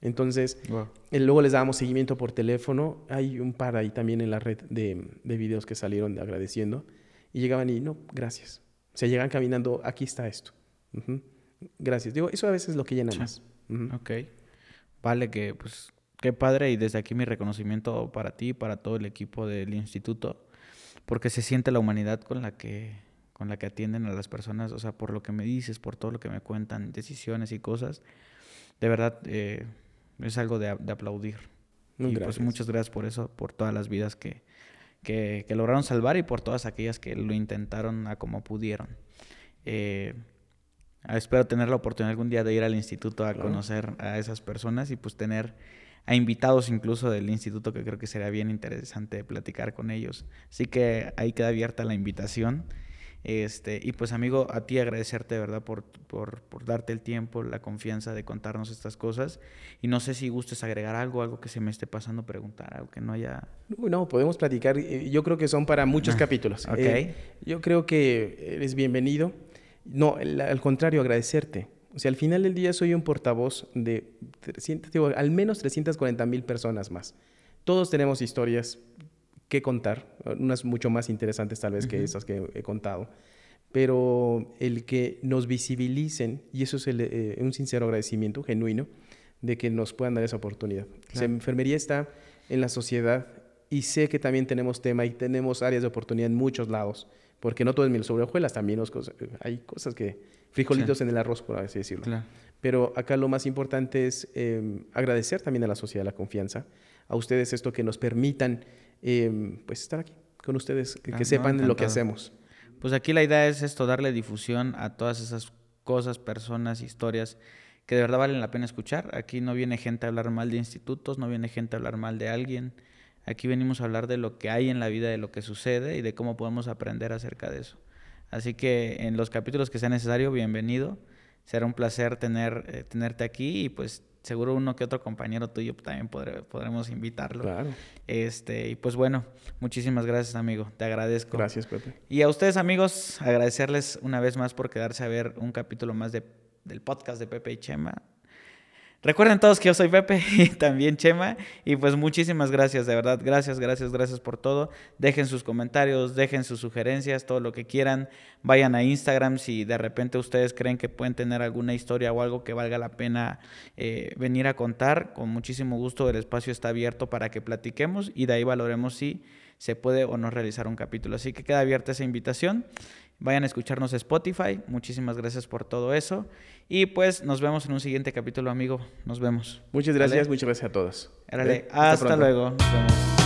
Entonces, Wow. eh, luego les dábamos seguimiento por teléfono. Hay un par ahí también en la red de, de videos que salieron de agradeciendo. Y llegaban y, no, gracias. O sea, llegan caminando, aquí está esto. Ujú. Gracias. Digo, eso a veces es lo que llena Sí. más. Ujú. Ok. Vale que, pues, qué padre y desde aquí mi reconocimiento para ti para todo el equipo del instituto, porque se siente la humanidad con la que con la que atienden a las personas, o sea, por lo que me dices, por todo lo que me cuentan, decisiones y cosas, de verdad eh, es algo de, aplaudir. y pues muchas gracias por eso, por todas las vidas que, que, lograron salvar y por todas aquellas que lo intentaron a como pudieron. Eh, espero tener la oportunidad algún día de ir al instituto a conocer a esas personas y pues tener a invitados incluso del instituto que creo que sería bien interesante platicar con ellos. Así que ahí queda abierta la invitación. Este, y pues amigo, a ti agradecerte de verdad por, por, por, darte el tiempo, la confianza de contarnos estas cosas. Y no sé si gustes agregar algo, algo que se me esté pasando, preguntar, algo que no haya... No, podemos platicar. Eh, yo creo que son para muchos ah, capítulos. Ok. Eh, yo creo que eres bienvenido. No, al contrario, agradecerte. O sea, al final del día soy un portavoz de 300, al menos 340 mil personas más. Todos tenemos historias que contar, unas mucho más interesantes tal vez que esas que he contado, pero el que nos visibilicen, y eso es eh, un sincero agradecimiento genuino, de que nos puedan dar esa oportunidad. La enfermería está en la sociedad y sé que también tenemos tema y tenemos áreas de oportunidad en muchos lados, porque no todo es miel sobre hojuelas, también hay cosas que, frijolitos en el arroz, por así decirlo. Pero acá lo más importante es em, agradecer también a la sociedad la confianza, a ustedes esto que nos permitan Em, pues estar aquí con ustedes, que, ah, sepan lo que hacemos. Pues aquí la idea es esto, darle difusión a todas esas cosas, personas, historias que de verdad valen la pena escuchar. Aquí no viene gente a hablar mal de institutos, no viene gente a hablar mal de alguien. Aquí venimos a hablar de lo que hay en la vida, de lo que sucede y de cómo podemos aprender acerca de eso. Así que en los capítulos que sea necesario, bienvenido. Será un placer tener, eh, tenerte aquí y pues seguro uno que otro compañero tuyo también podremos invitarlo. Claro. Este, y pues bueno, muchísimas gracias, amigo. Te agradezco. Gracias, Pepe. Y a ustedes, amigos, agradecerles una vez más por quedarse a ver un capítulo más de, del podcast de Pepe y Chema. Recuerden todos que yo soy Pepe y también Chema. Y pues muchísimas gracias, de verdad. Gracias, gracias, gracias por todo. Dejen sus comentarios, dejen sus sugerencias, todo lo que quieran. Vayan a Instagram si de repente ustedes creen que pueden tener alguna historia o algo que valga la pena eh, venir a contar. Con muchísimo gusto el espacio está abierto para que platiquemos y de ahí valoremos si se puede o no realizar un capítulo. Así que queda abierta esa invitación. Vayan a escucharnos Spotify. Muchísimas gracias por todo eso. Y pues nos vemos en un siguiente capítulo, amigo. Nos vemos. Muchas gracias, muchas gracias a todos. hasta luego. Nos vemos.